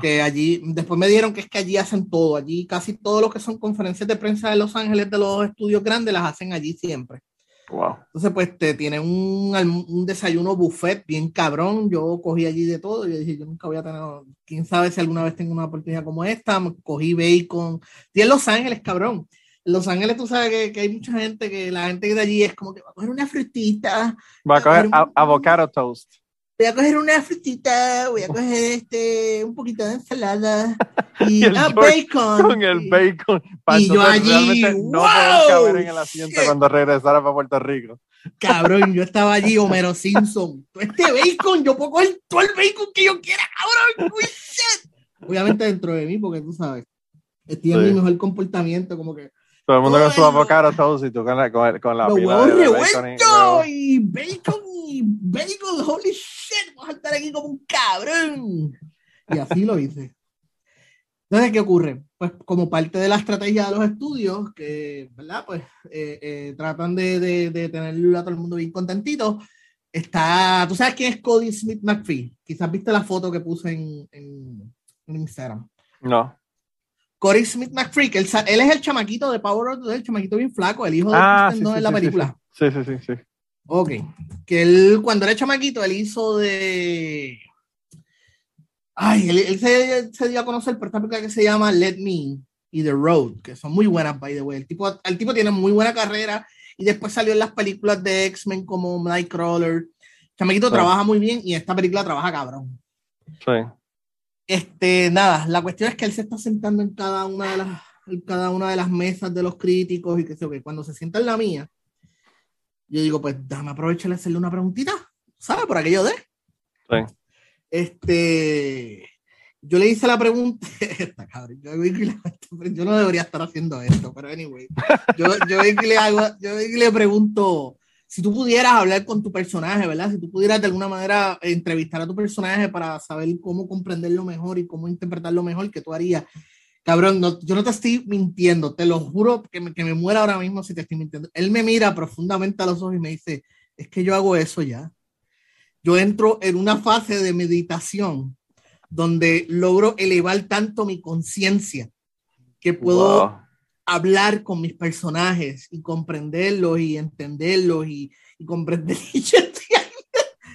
Que allí, después me dieron que es que allí hacen todo, allí casi todo lo que son conferencias de prensa de Los Ángeles de los estudios grandes las hacen allí siempre. Wow. Entonces, pues te tienen un, un, desayuno buffet bien cabrón. Yo cogí allí de todo. Yo dije, yo nunca voy a tener, quién sabe si alguna vez tengo una oportunidad como esta. Cogí bacon. Y en Los Ángeles, cabrón. En Los Ángeles, tú sabes que, que, hay mucha gente que la gente de allí es como que va a coger una frutita. Va a coger avocado toast voy a coger una frutita, voy a coger este, un poquito de ensalada y, y ah, bacon. Con el bacon. y yo allí, no wow. caber en el asiento cuando regresara para Puerto Rico. Cabrón, yo estaba allí, Homero Simpson. Este bacon, yo puedo coger todo el bacon que yo quiera, cabrón. Obviamente dentro de mí, porque tú sabes, estoy en mi mejor comportamiento, como que todo el mundo con su avocado toast y tú con la, con, con la pila de bacon y, bacon y bacon, holy shit, a estar aquí como un cabrón. Y así lo hice. Entonces, ¿qué ocurre? Pues como parte de la estrategia de los estudios, que, ¿verdad? Pues eh, eh, tratan de, de, de, tener a todo el mundo bien contentito. Está, ¿tú sabes quién es Cody Smith McPhee? Quizás viste la foto que puse en, en, en Instagram. No. Corey Smith McFreak, él, él, es el chamaquito de Power el chamaquito bien flaco, el hijo de ah, sí, en la película. Sí, sí, sí, sí. Ok. Que él, cuando era chamaquito, él hizo de. Ay, él, se, se, dio a conocer por esta película que se llama Let Me y The Road, que son muy buenas, by the way. El tipo, el tipo tiene muy buena carrera y después salió en las películas de X-Men como Nightcrawler. Chamaquito trabaja muy bien y esta película trabaja cabrón. Sí. Este, nada, la cuestión es que él se está sentando en cada una de las, en cada una de las mesas de los críticos y que sé que cuando se sienta en la mía, yo digo, pues déjame aprovechar de hacerle una preguntita, ¿sabes? Por aquello de. Sí. Este, yo le hice la pregunta, esta, cabrón, yo, yo, no debería estar haciendo esto, pero anyway, yo, yo, le, hago, yo le pregunto, si tú pudieras hablar con tu personaje, ¿verdad? Si tú pudieras de alguna manera entrevistar a tu personaje para saber cómo comprenderlo mejor y cómo interpretarlo mejor, ¿qué tú harías? Cabrón, yo no te estoy mintiendo, te lo juro que me, que me muera ahora mismo si te estoy mintiendo. Él me mira profundamente a los ojos y me dice, es que yo hago eso ya. Yo entro en una fase de meditación donde logro elevar tanto mi conciencia que puedo hablar con mis personajes y comprenderlos y entenderlos y, y comprender.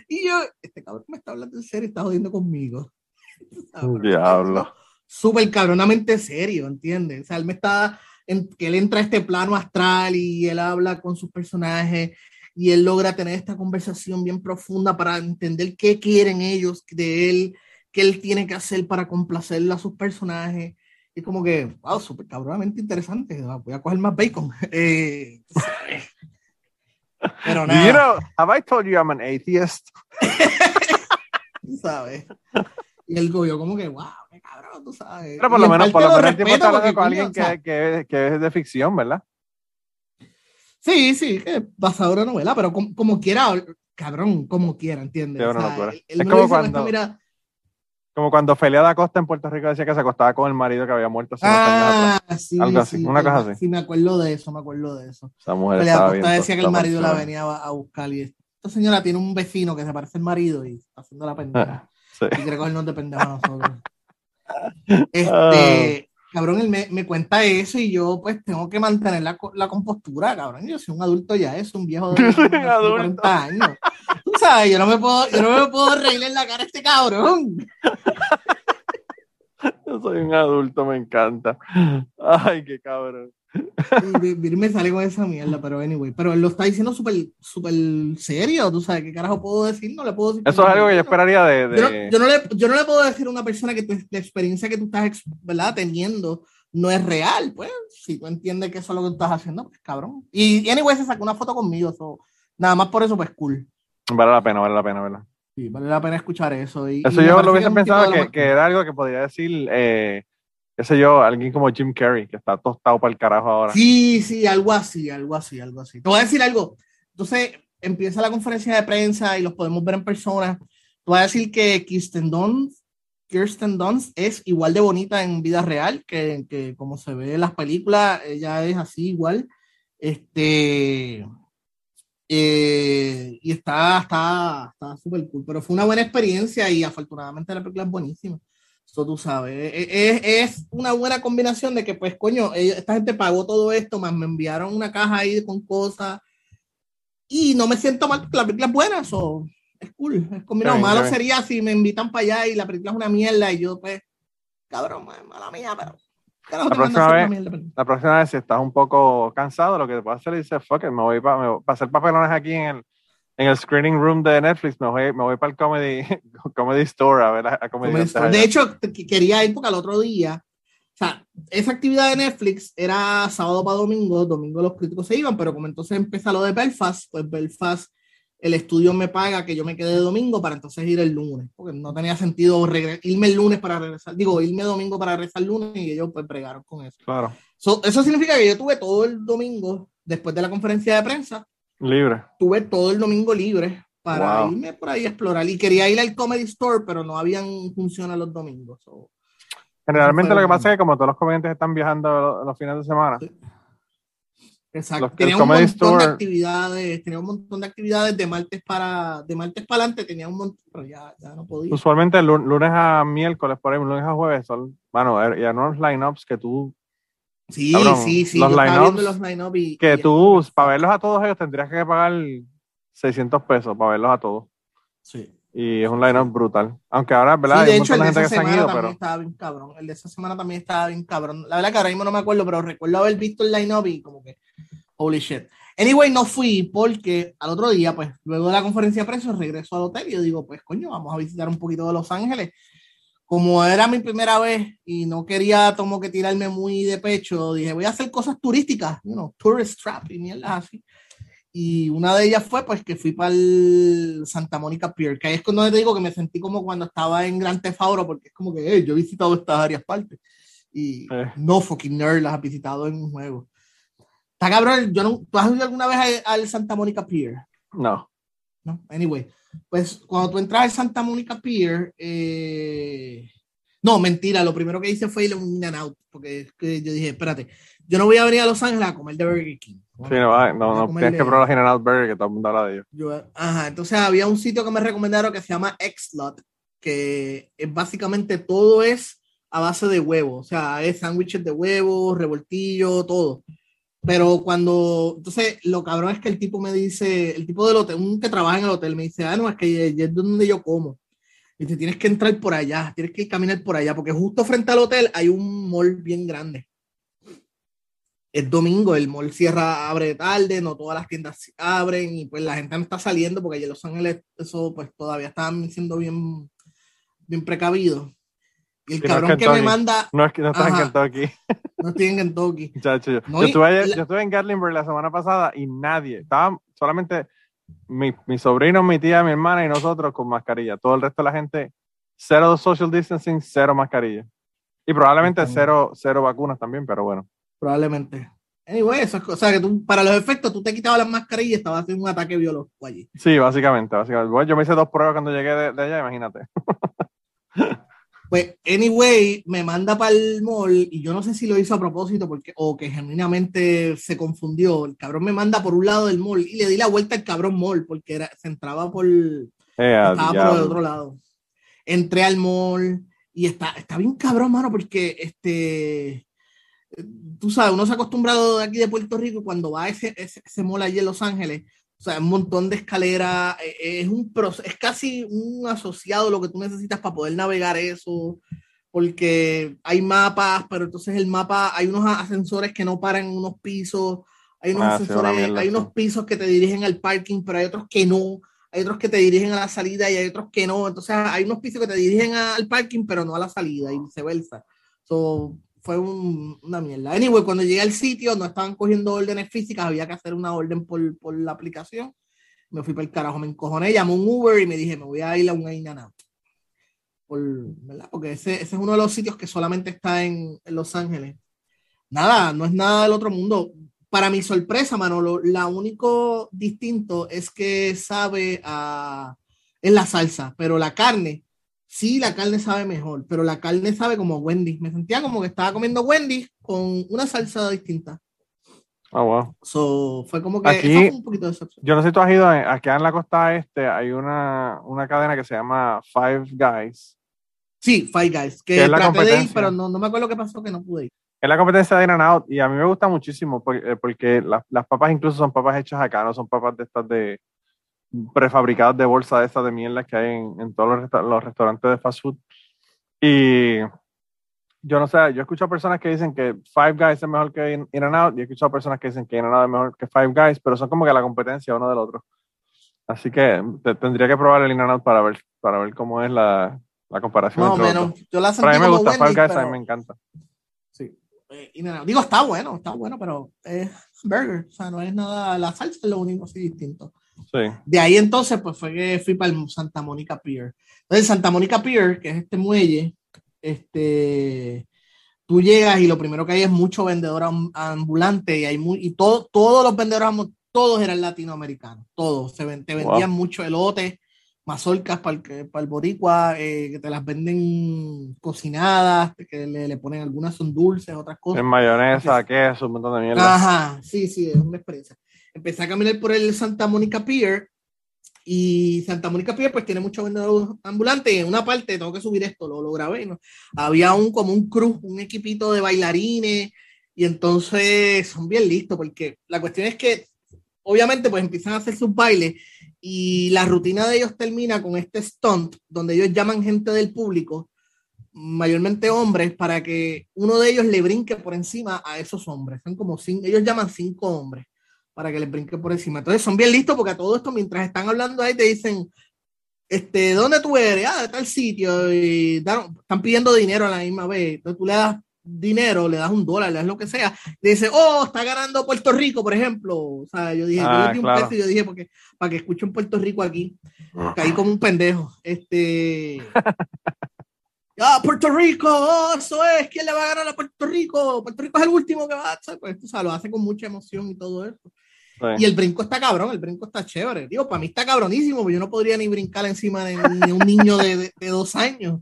Y yo, este cabrón me está hablando en serio, está jodiendo conmigo. Diablo. Súper cabronamente serio, ¿entiendes? O sea, él me está, en, que él entra a este plano astral y él habla con sus personajes y él logra tener esta conversación bien profunda para entender qué quieren ellos de él, qué él tiene que hacer para complacerle a sus personajes y como que, wow, súper cabronamente interesante. Voy a coger más bacon. Eh, pero nada. You know, have I told you I'm an atheist? sabes. Y el yo como que, wow, qué cabrón, tú sabes. Pero por lo menos, por lo menos el tiempo está hablando con alguien que, que, que, es de ficción, ¿verdad? Sí, sí, que basado en una novela, pero como, como quiera, cabrón, como quiera, ¿entiendes? o sea, es como cuando... Mira, como cuando Felia da Costa en Puerto Rico decía que se acostaba con el marido que había muerto. Ah, sí, Algo así, una cosa así. Sí, me acuerdo de eso, me acuerdo de eso. Esa mujer Felia Costa decía que el marido la venía a buscar y esta señora tiene un vecino que se parece al marido y está haciendo la pendeja. Sí. Y creo que él no depende de nosotros. este, cabrón, él me, me, cuenta eso y yo pues tengo que mantener la, la compostura, cabrón. Yo soy un adulto ya, es un viejo de, de 40 años. Tú sabes, yo no me puedo, yo no me puedo reír en la cara a este cabrón. Yo soy un adulto, me encanta. Ay, qué cabrón. Y me sale con esa mierda, pero anyway. Pero lo está diciendo súper super serio, tú sabes, ¿qué carajo puedo decir? No le puedo decir. Eso es algo que yo esperaría de. Yo, no, le, yo, no, le, puedo decir a una persona que la experiencia que tú estás ¿verdad? teniendo no es real, pues. Si tú entiendes que eso es lo que tú estás haciendo, pues cabrón. Y, anyway, se sacó una foto conmigo, nada más por eso, pues cool. Vale la pena, vale la pena, ¿verdad? Sí, vale la pena escuchar eso. Y, eso yo lo hubiese pensado que, que, era algo que podría decir. Eh, qué sé yo, alguien como Jim Carrey, que está tostado para el carajo ahora. Sí, sí, algo así, algo así, algo así. Te voy a decir algo. Entonces, empieza la conferencia de prensa y los podemos ver en persona. Te voy a decir que Kirsten Dunst, Kirsten Dunst es igual de bonita en vida real que, como se ve en las películas, ella es así igual. Este, eh, y está, está, está súper cool, pero fue una buena experiencia y afortunadamente la película es buenísima. Eso tú sabes. E, e, es, una buena combinación de que, pues, coño, esta gente pagó todo esto, más me enviaron una caja ahí con cosas. Y no me siento mal porque la película es buena, eso es cool. Es combinado. Malo sería si me invitan para allá y la película es una mierda y yo, pues, cabrón, mala mía, pero. La próxima, vez, la próxima vez, si estás un poco cansado, lo que te puedo hacer es decir, fuck it, me voy para hacer papelones aquí en el, en el screening room de Netflix, me voy, me voy para el comedy, comedy store a ver a, comedy De hecho, quería ir porque al otro día, o sea, esa actividad de Netflix era sábado para domingo, domingo los críticos se iban, pero como entonces empieza lo de Belfast, pues Belfast, el estudio me paga que yo me quede de domingo para entonces ir el lunes, porque no tenía sentido irme el lunes para regresar, digo, irme domingo para regresar el lunes y ellos pues bregaron con eso. Claro. eso significa que yo tuve todo el domingo después de la conferencia de prensa Libre. Tuve todo el domingo libre para irme por ahí a explorar. Y quería ir al Comedy Store, pero no habían funciones los domingos. Generalmente lo que pasa es que como todos los comediantes están viajando los, fines de semana. Exacto. tenía un montón de actividades, tenía un montón de actividades de martes para, de martes para adelante, tenía un montón, pero ya, ya no podía. Usualmente lunes a miércoles, por ahí, lunes a jueves, son, bueno, er, ya no los lineups que tú Sí, sí, sí. Los line Que tú, para verlos a todos ellos, tendrías que pagar 600 pesos para verlos a todos. Sí. Y es un line-up brutal. Aunque ahora, ¿verdad? Sí, de hecho, el de esa semana también estaba bien cabrón. El de esa semana también estaba bien cabrón. La verdad que ahora mismo no me acuerdo, pero recuerdo haber visto el line-up y como que, holy shit. Anyway, no fui porque al otro día, pues, luego de la conferencia de precios, regreso al hotel y yo digo, pues, coño, vamos a visitar un poquito de Los Ángeles como era mi primera vez y no quería como que tirarme muy de pecho, dije, voy a hacer cosas turísticas, you know, tourist trap y mierda así. Y una de ellas fue pues que fui para el Santa Mónica Pier, que ahí es cuando te digo que me sentí como cuando estaba en Gran Tefauro, porque es como que yo he visitado estas áreas partes y eh. no fucking nerd las he visitado en un juego. Está cabrón, yo no, ¿tú has ido alguna vez al Santa Mónica Pier? No. No, anyway pues cuando tú entras al Santa Mónica Pier, eh, no, mentira, lo primero que hice fue ir a un in out, porque yo dije, espérate, yo no voy a venir a Los Ángeles a comer de Burger King. Sí, no, no, no tienes que probar la General Burger, que todo el mundo habla de ellos. ajá, entonces había un sitio que me recomendaron que se llama X-Lot, que es básicamente todo es a base de huevo, o sea, es sándwiches de huevo, revoltillo, todo. Pero cuando, entonces, lo cabrón es que el tipo me dice, el tipo del hotel, un que trabaja en el hotel, me dice, ah, no, es que es donde yo como. Y te tienes que entrar por allá, tienes que caminar por allá, porque justo frente al hotel hay un mall bien grande. Es domingo, el mall cierra, abre tarde, no todas las tiendas abren y pues la gente no está saliendo porque allí en Los Ángeles eso pues todavía están siendo bien, bien precavidos. Y el cabrón que me manda. No es que no estás en Kentucky. No estoy en Kentucky. yo, yo, estuve, yo, estuve, en Gatlinburg la semana pasada y nadie. Estaba solamente mi, mi, sobrino, mi tía, mi hermana y nosotros con mascarilla. Todo el resto de la gente, cero social distancing, cero mascarilla. Y probablemente cero, cero vacunas también, pero bueno. Probablemente. Anyway, eso es, o sea, que tú, para los efectos, tú te quitabas las mascarillas y estabas haciendo un ataque biológico allí. Sí, básicamente. básicamente. yo me hice dos pruebas cuando llegué de, de allá, imagínate. Pues, anyway, me manda para el mall y yo no sé si lo hizo a propósito porque, o que genuinamente se confundió. El cabrón me manda por un lado del mall y le di la vuelta al cabrón mall porque era, se entraba por, eh, estaba por el otro lado. Entré al mall y está, está bien cabrón, mano, porque este, tú sabes, uno se ha acostumbrado de aquí de Puerto Rico cuando va a ese, ese, ese mall allí en Los Ángeles, o sea, un montón de escaleras, eh, es, un es casi un asociado lo que tú necesitas para poder navegar eso. porque hay mapas, pero entonces el mapa, hay unos ascensores que no paran en unos pisos, hay unos, ascensores, hay unos pisos que te dirigen al parking, pero hay otros que no, hay otros que te dirigen a la salida y hay otros que no, entonces hay unos pisos que te dirigen al parking, pero no a la salida y viceversa. So, fue una mierda. Anyway, cuando llegué al sitio, no estaban cogiendo órdenes físicas, había que hacer una orden por, por la aplicación. Me fui para el carajo, me encojoné, llamé un Uber y me dije, me voy a ir a un In Out. Porque ese, ese, es uno de los sitios que solamente está en, en, Los Ángeles. Nada, no es nada del otro mundo. Para mi sorpresa, Manolo, lo único distinto es que sabe a... es la salsa, pero la carne sí, la carne sabe mejor, pero la carne sabe como Wendy. Me sentía como que estaba comiendo Wendy con una salsa distinta. Ah, wow. So, fue como que aquí, un poquito de Yo no sé si tú has ido, aquí en la costa este hay una, una cadena que se llama Five Guys. Sí, Five Guys, que, es la competencia. pero no, no, me acuerdo qué pasó que no pude ir. Es la competencia de In Out y a mí me gusta muchísimo porque, porque las, las papas incluso son papas hechas acá, no son papas de estas de, prefabricadas de bolsa de estas de mierda que hay en, todos los, restaurantes de fast food. Y yo no sé, yo he escuchado personas que dicen que Five Guys es mejor que In, and Out y he escuchado personas que dicen que In and Out es mejor que Five Guys, pero son como que la competencia uno del otro. Así que tendría que probar el In and Out para ver, para ver cómo es la, la comparación. No, menos. Yo la Para mí me gusta Five Guys, a mí me encanta. Sí. Eh, Digo, está bueno, está bueno, pero es burger. O sea, no es nada. La salsa es lo único así distinto. De ahí entonces, pues fue que fui para el Santa Mónica Pier. Entonces, Santa Mónica Pier, que es este muelle, este, tú llegas y lo primero que hay es mucho vendedor ambulante y hay muy, y todo, todos los vendedores, todos eran latinoamericanos, todos, se te vendían mucho elote, mazorcas para el, para el boricua, eh, que te las venden cocinadas, que le, le, ponen algunas son dulces, otras cosas. En mayonesa, queso, un montón de mierda. Ajá, sí, sí, es una experiencia empecé a caminar por el Santa Mónica Pier y Santa Mónica Pier pues tiene mucho vendedor ambulante y en una parte tengo que subir esto, lo, lo grabé, ¿no? había un como un cruz, un equipito de bailarines y entonces son bien listos porque la cuestión es que obviamente pues empiezan a hacer sus bailes y la rutina de ellos termina con este stunt donde ellos llaman gente del público mayormente hombres para que uno de ellos le brinque por encima a esos hombres son como cinco, ellos llaman cinco hombres para que les brinque por encima. Entonces son bien listos porque a todo esto, mientras están hablando ahí, te dicen, este, ¿dónde tú eres? Ah, de tal sitio. Y están pidiendo dinero a la misma vez. Entonces tú le das dinero, le das un dólar, le das lo que sea. Dice, oh, está ganando Puerto Rico, por ejemplo. O sea, yo dije, ah, yo un peso y yo dije, porque, para que escuchen Puerto Rico aquí. Caí como un pendejo. Este. Ah, Puerto Rico, oh, eso es, ¿quién le va a ganar a Puerto Rico? Puerto Rico es el último que va, a pues, o sea, lo hace con mucha emoción y todo eso. Y el brinco está cabrón, el brinco está chévere. Digo, para mí está cabronísimo, porque yo no podría ni brincar encima de, un niño de, de, dos años.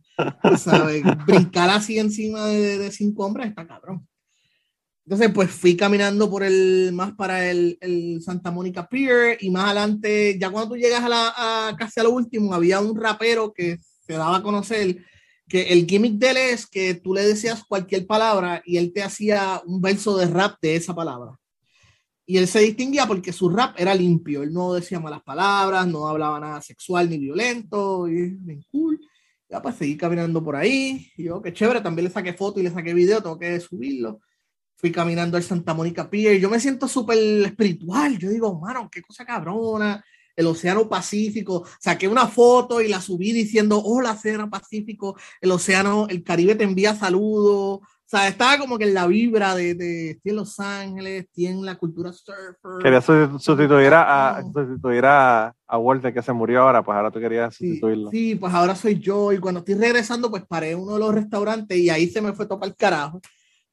¿sabes? Brincar así encima de, de, cinco hombres está cabrón. Entonces, pues fui caminando por el, más para el, el Santa Mónica Pier y más adelante, ya cuando tú llegas a, la, a casi a lo último, había un rapero que se daba a conocer que el gimmick de él es que tú le decías cualquier palabra y él te hacía un verso de rap de esa palabra. Y él se distinguía porque su rap era limpio, él no decía malas palabras, no hablaba nada sexual ni violento, y bien cool. Ya pues seguí caminando por ahí, y yo, qué chévere, también le saqué foto y le saqué video, tengo que subirlo. Fui caminando al Santa Mónica Pier, yo me siento súper espiritual, yo digo, mano, qué cosa cabrona, el Océano Pacífico, saqué una foto y la subí diciendo, hola, Océano Pacífico, el Océano, el Caribe te envía saludos, sea, estaba como que en la vibra de, de en Los Ángeles, tiene la cultura surfer. Quería sustituir a, sustituir a, a Walter que se murió ahora, pues ahora tú querías sustituirlo. Sí, pues ahora soy yo y cuando estoy regresando pues paré en uno de los restaurantes y ahí se me fue todo el carajo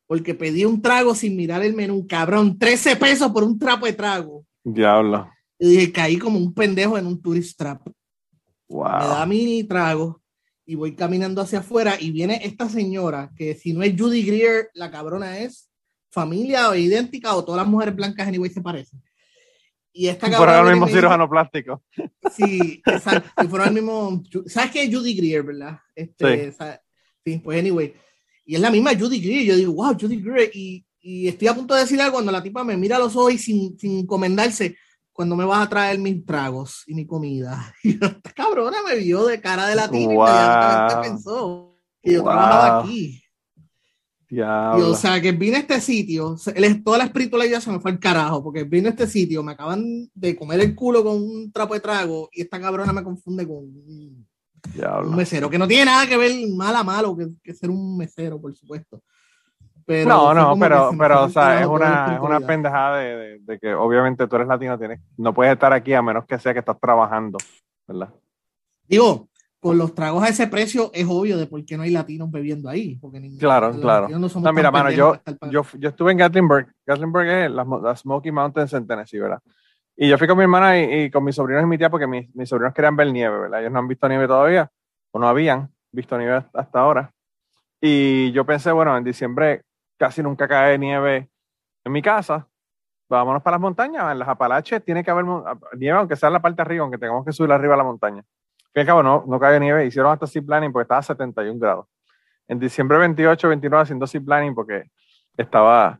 porque pedí un trago sin mirar el menú, cabrón, 13 pesos por un trapo de trago. Diablo. Y dije, caí como un pendejo en un tourist trap. Wow. Me da mi trago y voy caminando hacia afuera y viene esta señora que si no es Judy Greer, la cabrona es familia o idéntica o todas las mujeres blancas anyway se parecen. Y esta cabrona... Fueron el mismo cirujano plástico. Sí, exacto. Y fueron el mismo... ¿Sabes qué es Judy Greer, verdad? Este, sí. sí. pues anyway. Y es la misma Judy Greer. Yo digo, wow, Judy Greer. Y, y estoy a punto de decir algo cuando la tipa me mira a los ojos y sin, sin encomendarse cuando me vas a traer mis tragos y mi comida. Y esta cabrona me vio de cara de latino wow. y pensó. Y yo trabajaba aquí. Y, o sea, que vine a este sitio, toda la espiritualidad se me fue al carajo, porque vine a este sitio, me acaban de comer el culo con un trapo de trago y esta cabrona me confunde con un, mesero, que no tiene nada que ver mal a malo que, ser un mesero, por supuesto. Pero no, no, pero, pero o sea, es una, es una pendejada de, de, que obviamente tú eres latino, tienes, no puedes estar aquí a menos que sea que estás trabajando, ¿verdad? Digo, con los tragos a ese precio es obvio de por qué no hay latinos bebiendo ahí. Porque claro, claro. No, mira, mano, yo, yo, yo, estuve en Gatlinburg. Gatlinburg es la, Smoky Mountains en Tennessee, ¿verdad? Y yo fui con mi hermana y, con mis sobrinos y mi tía porque mis, mis, sobrinos querían ver nieve, ¿verdad? Ellos no han visto nieve todavía, o no habían visto nieve hasta ahora. Y yo pensé, bueno, en diciembre casi nunca cae nieve en mi casa. Vámonos para las montañas, en las Apalaches tiene que haber nieve, aunque sea en la parte arriba, aunque tengamos que subir arriba a la montaña que cabo no, no cae nieve, hicieron hasta zip planning porque estaba a 71 grados. En diciembre 28, 29 haciendo zip planning porque estaba,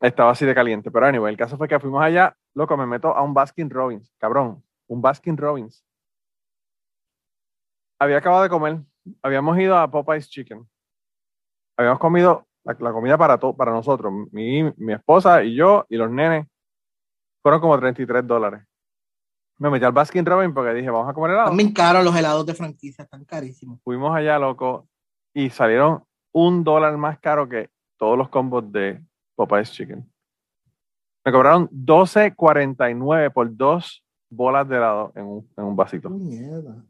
estaba así de caliente. Pero anyway, el caso fue que fuimos allá, loco, me meto a un Baskin Robbins, cabrón, un Baskin Robbins. Había acabado de comer, habíamos ido a Popeye's Chicken. Habíamos comido la, comida para, para nosotros, mi, mi esposa y yo y los nenes. Fueron como 33 dólares. Me metí al Baskin Robin porque dije, vamos a comer helado. Bien caros los helados de franquicia, están carísimos. Fuimos allá, loco, y salieron un dólar más caro que todos los combos de Popeye's Chicken. Me cobraron 12.49 por dos bolas de helado en un, en un vasito. mierda.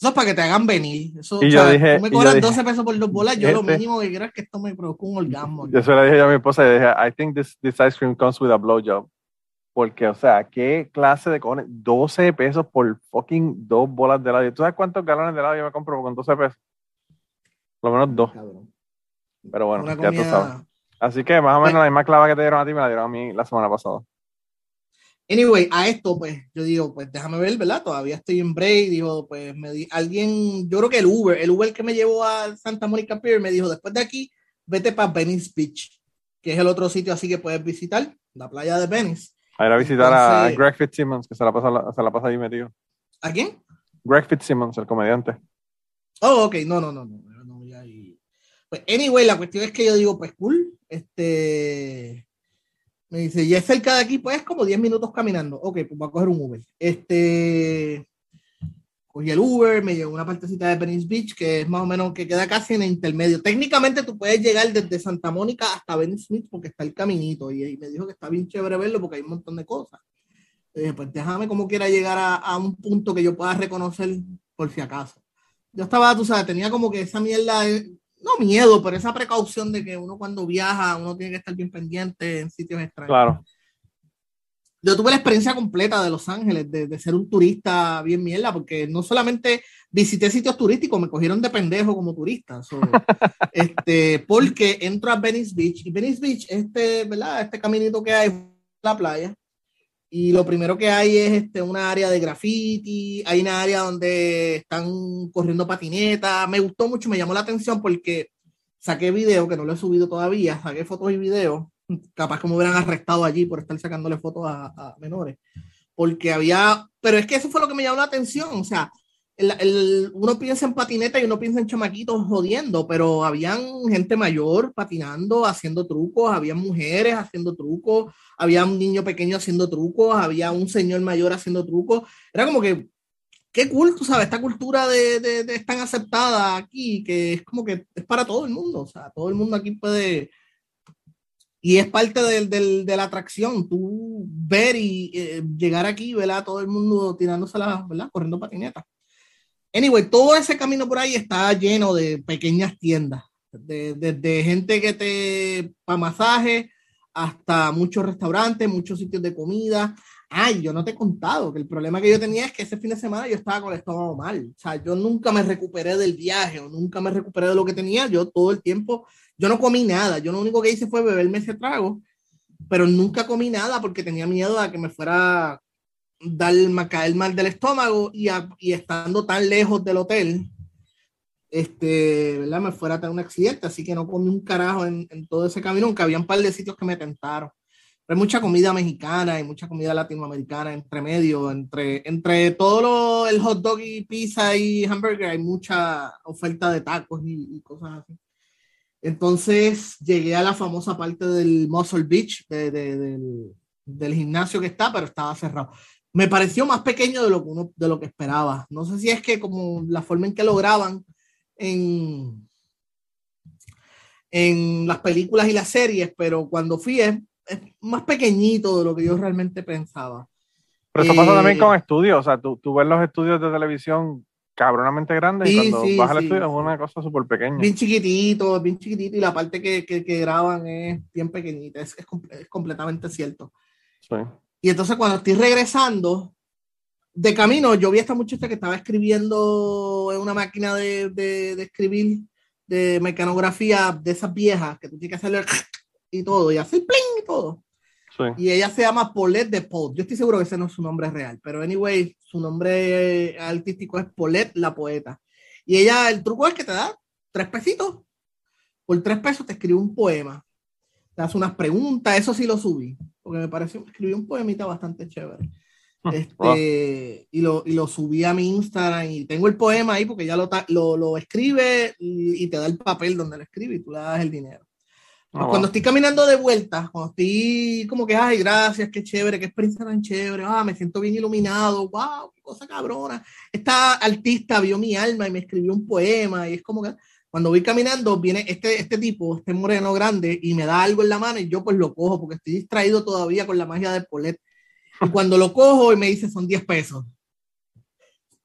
Eso es para que te hagan venir. Eso, y yo dije, tú me cobras 12 pesos por dos bolas, yo lo este mínimo que quiero es que esto me provoque un orgasmo. Yo se lo dije a mi esposa y dije, I think this, this ice cream comes with a blowjob. Porque, o sea, ¿qué clase de cojones? 12 pesos por fucking dos bolas de helado. ¿Tú sabes cuántos galones de helado yo me compro con 12 pesos? Por lo menos dos. Pero bueno, ya tú sabes. Así que más o menos la misma clava que te dieron a ti me la dieron a mí la semana pasada. Anyway, a esto, pues, yo digo, pues déjame ver, ¿verdad? Todavía estoy en break. Digo, pues, me di, alguien, yo creo que el Uber, el Uber que me llevó a Santa Mónica Pier, me dijo, después de aquí, vete para Venice Beach, que es el otro sitio así que puedes visitar, la playa de Venice. A ir a visitar a Greg Fitzsimmons, que se la, pasa, se la pasa ahí metido. ¿A quién? Greg Fitzsimmons, el comediante. Oh, ok, no, no, no, no. Pues, anyway, la cuestión es que yo digo, pues cool. Este. Me dice, ya es cerca de aquí, pues como 10 minutos caminando. Ok, pues voy a coger un Uber. Este cogí el Uber, me llegó una partecita de Venice Beach, que es más o menos que queda casi en el intermedio. Técnicamente tú puedes llegar desde Santa Mónica hasta Venice Beach porque está el caminito y, me dijo que está bien chévere verlo porque hay un montón de cosas. dije, pues déjame como quiera llegar a, un punto que yo pueda reconocer por si acaso. Yo estaba, tú sabes, tenía como que esa mierda, no miedo, pero esa precaución de que uno cuando viaja, uno tiene que estar bien pendiente en sitios extraños. Claro yo tuve la experiencia completa de Los Ángeles, de, ser un turista bien mierda, porque no solamente visité sitios turísticos, me cogieron de pendejo como turista. este, porque entro a Venice Beach y Venice Beach, este, ¿verdad? Este caminito que hay la playa. Y lo primero que hay es este, una área de graffiti, hay una área donde están corriendo patinetas. Me gustó mucho, me llamó la atención porque saqué video, que no lo he subido todavía, saqué fotos y videos capaz que me hubieran arrestado allí por estar sacándole fotos a, menores. Porque había, pero es que eso fue lo que me llamó la atención, o sea, el, uno piensa en patineta y uno piensa en chamaquitos jodiendo, pero habían gente mayor patinando, haciendo trucos, había mujeres haciendo trucos, había un niño pequeño haciendo trucos, había un señor mayor haciendo trucos. Era como que, qué cool, tú sabes, esta cultura de, de, de, es tan aceptada aquí que es como que es para todo el mundo, o sea, todo el mundo aquí puede y es parte del, del, de la atracción, tú ver y eh, llegar aquí, ¿verdad? Todo el mundo tirándose la, ¿verdad? Corriendo patineta. Anyway, todo ese camino por ahí está lleno de pequeñas tiendas, desde de, de gente que te para masaje hasta muchos restaurantes, muchos sitios de comida. Ay, yo no te he contado que el problema que yo tenía es que ese fin de semana yo estaba con el estómago mal. O sea, yo nunca me recuperé del viaje o nunca me recuperé de lo que tenía. Yo todo el tiempo yo no comí nada, yo lo único que hice fue beberme ese trago, pero nunca comí nada porque tenía miedo a que me fuera dar caer mal del estómago y, y estando tan lejos del hotel, este, ¿verdad? Me fuera a tener un accidente, así que no comí un carajo en, en todo ese camino, aunque había un par de sitios que me tentaron. hay mucha comida mexicana y mucha comida latinoamericana entre medio, entre, entre todo lo, el hot dog y pizza y hamburger, hay mucha oferta de tacos y, cosas así. Entonces llegué a la famosa parte del Muscle Beach, del, del, gimnasio que está, pero estaba cerrado. Me pareció más pequeño de lo que uno, de lo que esperaba. No sé si es que como la forma en que lo graban en, en las películas y las series, pero cuando fui es es más pequeñito de lo que yo realmente pensaba. Pero eso pasa también eh, con estudios, o sea, tú, tú ves los estudios de televisión cabronamente grandes y cuando vas al estudio es una cosa súper pequeña. Bien chiquitito, bien chiquitito y la parte que, que, graban es bien pequeñita, es, es, completamente cierto. Y entonces cuando estoy regresando, de camino, yo vi a esta muchacha que estaba escribiendo en una máquina de, de, de escribir de mecanografía de esas viejas que tú tienes que hacerle y todo, y así, pling, y todo. Y ella se llama Paulette de Paul. Yo estoy seguro que ese no es su nombre real, pero anyway, su nombre artístico es Paulette la poeta. Y ella, el truco es que te da tres pesitos. Por tres pesos te escribe un poema. Te hace unas preguntas, eso sí lo subí, porque me pareció, escribí un poemita bastante chévere. Ah, este, y, lo, y lo subí a mi Instagram y tengo el poema ahí porque ya lo, lo, lo escribe y, y, te da el papel donde lo escribe y tú le das el dinero. Ah, cuando estoy caminando de vuelta, cuando estoy como que, ay, gracias, qué chévere, qué experiencia tan chévere, ah, me siento bien iluminado, wow, qué cosa cabrona. Esta artista vio mi alma y me escribió un poema y es como que cuando voy caminando viene este, este tipo, este moreno grande y me da algo en la mano y yo pues lo cojo porque estoy distraído todavía con la magia de Polet. Y cuando lo cojo y me dice son 10 pesos.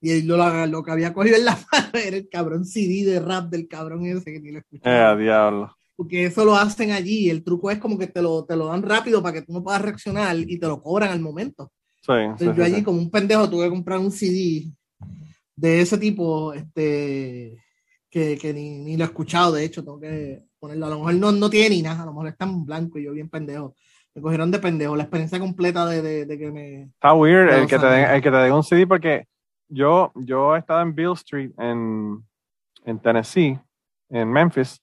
Y lo, lo, que había cogido en la mano era el cabrón CD de rap del cabrón ese que ni lo escuchaba. Eh, diablo porque eso lo hacen allí. El truco es como que te lo, te lo dan rápido para que tú no puedas reaccionar y te lo cobran al momento. Entonces yo allí como un pendejo tuve que comprar un CD de ese tipo, este, que, que ni, ni, lo he escuchado, de hecho, tengo que ponerlo. A lo mejor no, no tiene ni nada, a lo mejor está en blanco y yo bien pendejo. Me cogieron de pendejo, la experiencia completa de, de, de que me... Está weird el que, te den, el que te den un CD porque yo, yo he estado en Bill Street en, en Tennessee, en Memphis,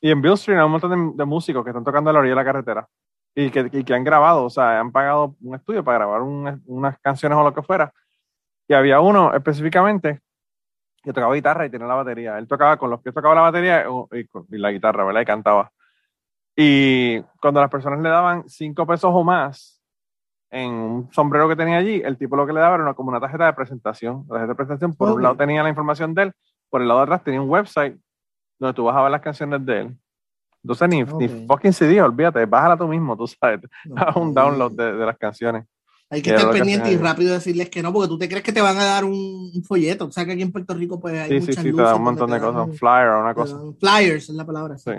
y en Bill Street hay un montón de, músicos que están tocando a la orilla de la carretera y que, y que, han grabado, o sea, han pagado un estudio para grabar unas canciones o lo que fuera. Y había uno específicamente que tocaba guitarra y tenía la batería. Él tocaba con los pies, tocaba la batería y, la guitarra, ¿verdad? Y cantaba. Y cuando las personas le daban cinco pesos o más en un sombrero que tenía allí, el tipo lo que le daba era una, como una tarjeta de presentación. La tarjeta de presentación, por un lado tenía la información de él, por el lado de atrás tenía un website donde tú ver las canciones de él. Entonces ni, ni fucking CD, olvídate, bájala tú mismo, tú sabes, haz un download de, de, las canciones. Hay que estar pendiente y rápido decirles que no, porque tú te crees que te van a dar un, folleto. O sea que aquí en Puerto Rico pues hay sí, muchas sí, sí, te dan un montón de cosas, un flyer o una cosa. Flyers es la palabra, sí.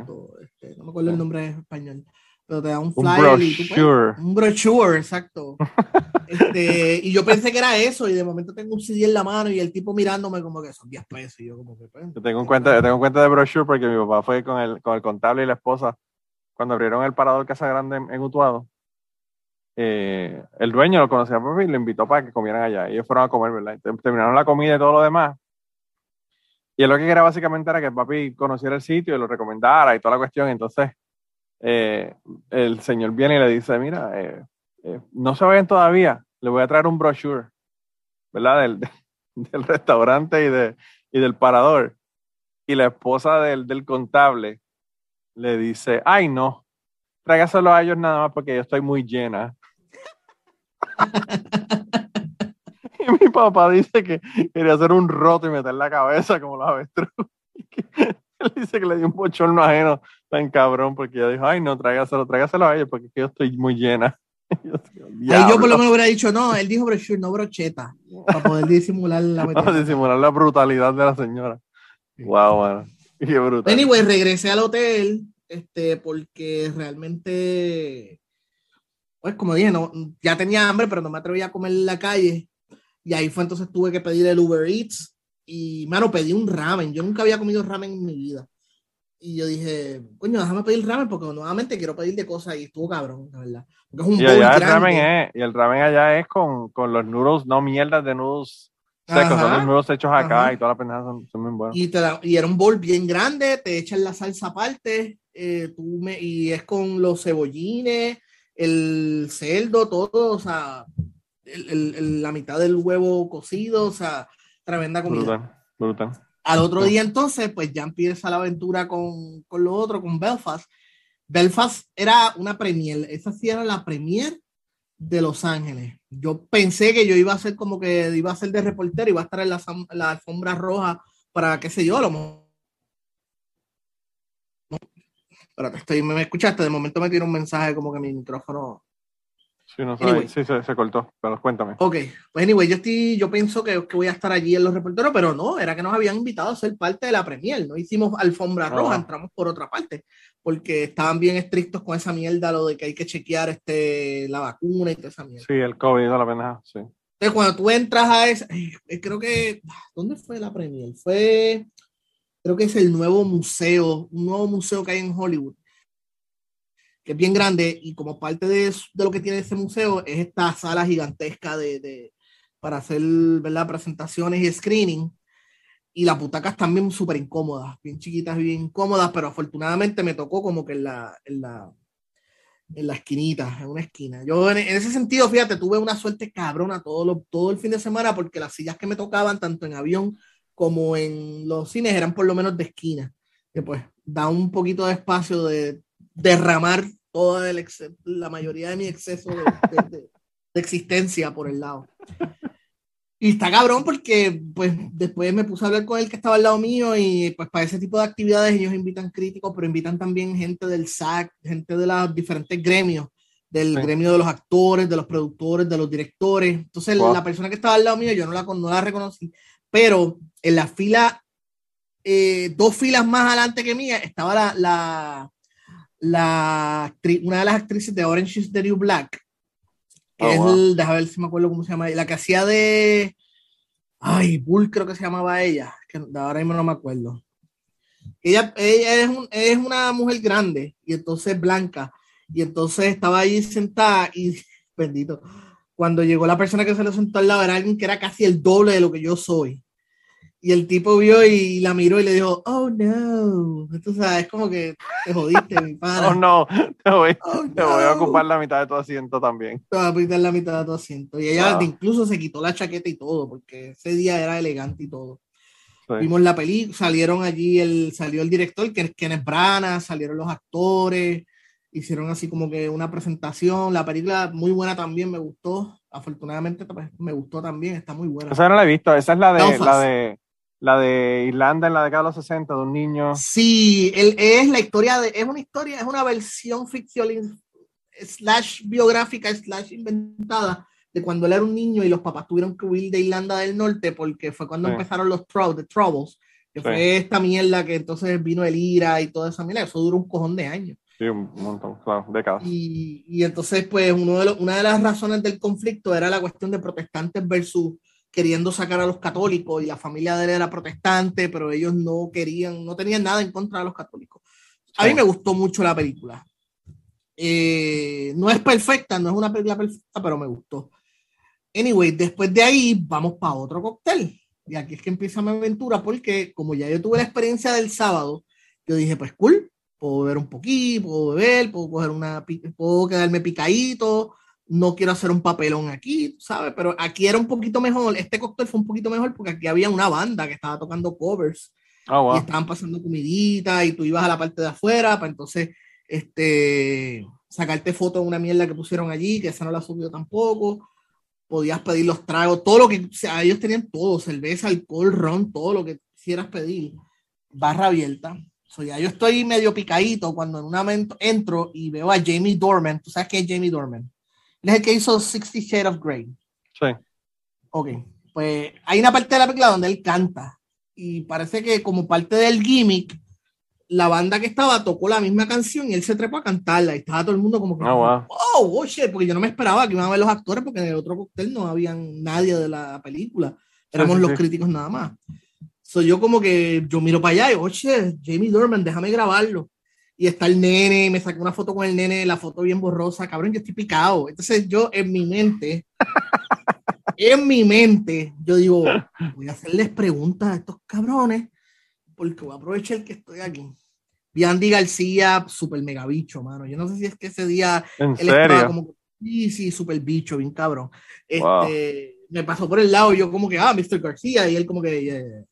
Este, no me acuerdo el nombre en español pero te da un flyer. Un brochure. un brochure, exacto. este, y yo pensé que era eso, y de momento tengo un CD en la mano y el tipo mirándome como que son 10 pesos. Y yo, como que. Pues, yo tengo, un cuenta, tengo cuenta de brochure porque mi papá fue con el, con el contable y la esposa cuando abrieron el parador Casa Grande en, Utuado. Eh, el dueño lo conocía y le invitó para que comieran allá. Ellos fueron a comer, ¿verdad? Terminaron la comida y todo lo demás. Y él lo que quería básicamente era que papi conociera el sitio y lo recomendara y toda la cuestión. Entonces, eh, el señor viene y le dice, mira, eh, eh, no se vayan todavía, le voy a traer un brochure, ¿verdad? Del, restaurante y, de, y del parador. Y la esposa del, del contable le dice, ay no, tráigaselo a ellos nada más porque yo estoy muy llena. y mi papá dice que quería hacer un roto y meter la cabeza como la avestruz. Él dice que le dio un bochorno ajeno tan cabrón porque ella dijo, ay, no, tráigaselo, tráigaselo a ella porque yo estoy muy llena. yo, yo por lo menos hubiera dicho, no, él dijo brochure, no brocheta, para poder disimular la Para disimular la brutalidad de la señora. Wow, bueno. Qué brutal. Anyway, regresé al hotel, este, porque realmente, pues como dije, no, ya tenía hambre, pero no me atrevía a comer en la calle. Y ahí fue entonces tuve que pedir el Uber Eats y, mano, pedí un ramen. Yo nunca había comido ramen en mi vida. Y yo dije, coño, déjame pedir ramen porque nuevamente quiero pedir de cosas y estuvo cabrón, la verdad. es un y, allá el ramen es, y el ramen allá es con, con los noodles, no mierdas de noodles secos, son los noodles hechos acá y todas las pendejas son, son muy buenas. Y, te y era un bol bien grande, te echan la salsa aparte, eh, tú me, y es con los cebollines, el cerdo, todo, o sea, la mitad del huevo cocido, o sea, tremenda comida. Al otro día entonces, pues ya empieza la aventura con, con lo otro, con Belfast. Belfast era una premier, esa sí era la premier de Los Ángeles. Yo pensé que yo iba a ser como que iba a ser de reportero, iba a estar en la, la alfombra roja para qué sé yo, lo Espérate, estoy, me escuchaste, de momento me tiene un mensaje como que mi micrófono Sí, no sí se, cortó, pero cuéntame. Ok, pues anyway, yo, estoy, yo pienso que, que, voy a estar allí en los reporteros, pero no, era que nos habían invitado a ser parte de la Premier, no hicimos alfombra ah. roja, entramos por otra parte, porque estaban bien estrictos con esa mierda, lo de que hay que chequear este, la vacuna y toda esa mierda. Sí, el COVID, no la pena, sí. Entonces, cuando tú entras a esa, eh, creo que, ¿dónde fue la Premier? Fue, creo que es el nuevo museo, un nuevo museo que hay en Hollywood que es bien grande y como parte de, de, lo que tiene ese museo es esta sala gigantesca de, de para hacer ¿verdad? presentaciones y screening. Y las butacas también súper incómodas, bien chiquitas bien incómodas, pero afortunadamente me tocó como que en la, en la, en la esquinita, en una esquina. Yo en, ese sentido, fíjate, tuve una suerte cabrona todo, lo, todo el fin de semana porque las sillas que me tocaban, tanto en avión como en los cines, eran por lo menos de esquina. Que pues da un poquito de espacio de derramar toda el la mayoría de mi exceso de, existencia por el lado. Y está cabrón porque pues después me puse a hablar con el que estaba al lado mío y pues para ese tipo de actividades ellos invitan críticos, pero invitan también gente del SAC, gente de los diferentes gremios, del gremio de los actores, de los productores, de los directores. Entonces la persona que estaba al lado mío yo no la, no la reconocí, pero en la fila, eh, dos filas más adelante que mía, estaba la la una de las actrices de Orange is the New Black, que oh, es el, déjame ver si me acuerdo cómo se llama, la que hacía de, ay, Bull creo que se llamaba ella, que ahora mismo no me acuerdo. Ella, ella es, es una mujer grande y entonces blanca, y entonces estaba ahí sentada y, bendito, cuando llegó la persona que se le sentó al lado era alguien que era casi el doble de lo que yo soy. Y el tipo vio y la miró y le dijo, oh no. Entonces, es como que te jodiste, mi padre. Oh no, te voy, oh, te voy a ocupar la mitad de tu asiento también. Te voy a quitar la mitad de tu asiento. Y ella incluso se quitó la chaqueta y todo, porque ese día era elegante y todo. Vimos la película, salieron allí, el, salió el director, que es Kenneth Branagh, salieron los actores, hicieron así como que una presentación. La película muy buena también, me gustó. Afortunadamente pues, me gustó también, está muy buena. Esa no la he visto, esa es la de, la de la de Irlanda en la década de los 60, de un niño. Sí, él, es la historia de, es una historia, es una versión ficción slash biográfica, slash inventada de cuando él era un niño y los papás tuvieron que huir de Irlanda del Norte porque fue cuando empezaron los the Troubles, que fue esta mierda que entonces vino el IRA y toda esa mierda, eso duró un cojón de años. Sí, un montón, claro, décadas. Y, y entonces, pues, uno de una de las razones del conflicto era la cuestión de protestantes versus queriendo sacar a los católicos y la familia de él era protestante, pero ellos no querían, no tenían nada en contra de los católicos. A mí me gustó mucho la película. Eh, no es perfecta, no es una película perfecta, pero me gustó. Anyway, después de ahí vamos para otro cóctel. Y aquí es que empieza mi aventura, porque como ya yo tuve la experiencia del sábado, yo dije, pues cool, puedo beber un poquito, puedo beber, puedo coger una, puedo quedarme picadito, no quiero hacer un papelón aquí, ¿sabes? Pero aquí era un poquito mejor, este cóctel fue un poquito mejor porque aquí había una banda que estaba tocando covers oh, y estaban pasando comidita y tú ibas a la parte de afuera para entonces este, sacarte fotos de una mierda que pusieron allí, que esa no la subió tampoco. Podías pedir los tragos, todo lo que, o sea, ellos tenían todo, cerveza, alcohol, ron, todo lo que quisieras pedir. Barra abierta. So, ya yo estoy medio picadito cuando en un momento entro y veo a Jamie Dorman. ¿Tú sabes qué es Jamie Dorman? Es el que hizo Sixty Shades of Grey. Sí. Ok, pues hay una parte de la película donde él canta y parece que como parte del gimmick, la banda que estaba tocó la misma canción y él se trepó a cantarla y estaba todo el mundo como que, oh, wow. oh, shit, porque yo no me esperaba que iban a ver los actores porque en el otro cóctel no había nadie de la película, éramos los críticos nada más. So yo como que yo miro para allá y, oh, shit, Jamie Dorman, déjame grabarlo y está el nene, me saqué una foto con el nene, la foto bien borrosa, cabrón, yo estoy picado. Entonces yo en mi mente, en mi mente, yo digo, voy a hacerles preguntas a estos cabrones, porque voy a aprovechar que estoy aquí. Vi a Andy García, super mega bicho, mano. Yo no sé si es que ese día ¿En serio? como, sí, sí, super bicho, bien cabrón. Este, Me pasó por el lado, yo como que, ah, Mr. García, y él como que,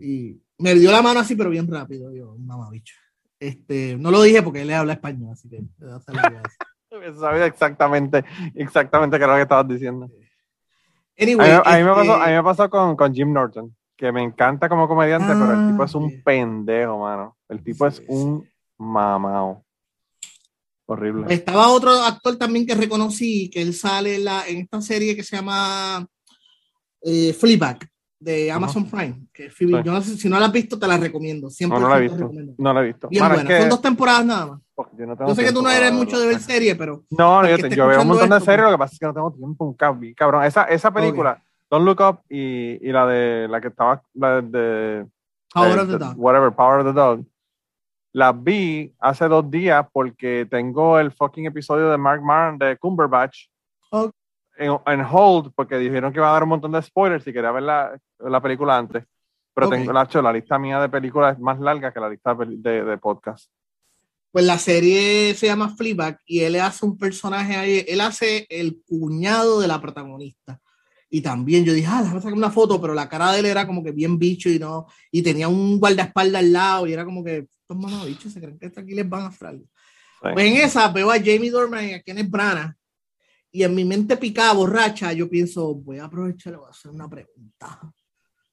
y me dio la mano así, pero bien rápido, yo, mamá bicho. Este, no lo dije porque él habla español, así que sabía exactamente, exactamente qué era lo que estabas diciendo. Anyway, a, mí, me pasó, a mí me pasó con, con Jim Norton, que me encanta como comediante, pero el tipo es un ah, pendejo, mano. El tipo es un mamao. Horrible. Estaba otro actor también que reconocí, que él sale en, la, en esta serie que se llama eh, Fleabag de Amazon Prime. Que yo no sé, si no la has visto, te la recomiendo. Siempre no, no la he visto. No la he visto. Bien Son dos temporadas nada más. Yo, sé que tú no eres mucho de ver series, pero. No, yo, yo veo un montón de series, lo que pasa es que no tengo tiempo. Un cabrón. Esa, esa película, Don't Look Up y, y, la de la que estaba, la de. Power of the Dog. Whatever, Power of the Dog la vi hace dos días porque tengo el fucking episodio de Mark Maron de Cumberbatch en, hold porque dijeron que iba a dar un montón de spoilers si quería ver la, la película antes. Pero tengo la, la lista mía de películas es más larga que la lista de, de, podcast. Pues la serie se llama Fleabag y él hace un personaje ahí, él hace el cuñado de la protagonista. Y también yo dije, ah, déjame sacar una foto, pero la cara de él era como que bien bicho y no, y tenía un guardaespaldas al lado y era como que, estos bichos se creen que aquí les van a Australia. Pues en esa veo a Jamie Dorman y a Kenneth Branagh y en mi mente picada, borracha, yo pienso, voy a aprovechar y voy a hacer una pregunta.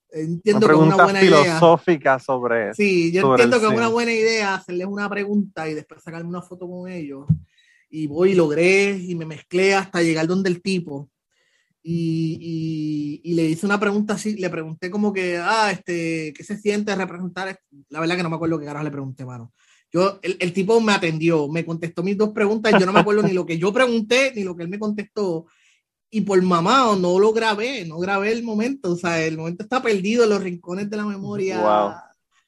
Entiendo una pregunta que es una buena filosófica sobre Sí, yo entiendo que es una buena idea hacerles una pregunta y después sacarme una foto con ellos. Y voy y logré y me mezclé hasta llegar donde el tipo. Y, y, le hice una pregunta así, le pregunté como que, ah, este, ¿qué se siente representar? La verdad que no me acuerdo qué carajo le pregunté, mano. Yo, el, el, tipo me atendió, me contestó mis dos preguntas, yo no me acuerdo ni lo que yo pregunté, ni lo que él me contestó. Y por mamá, no lo grabé, no grabé el momento, o sea, el momento está perdido en los rincones de la memoria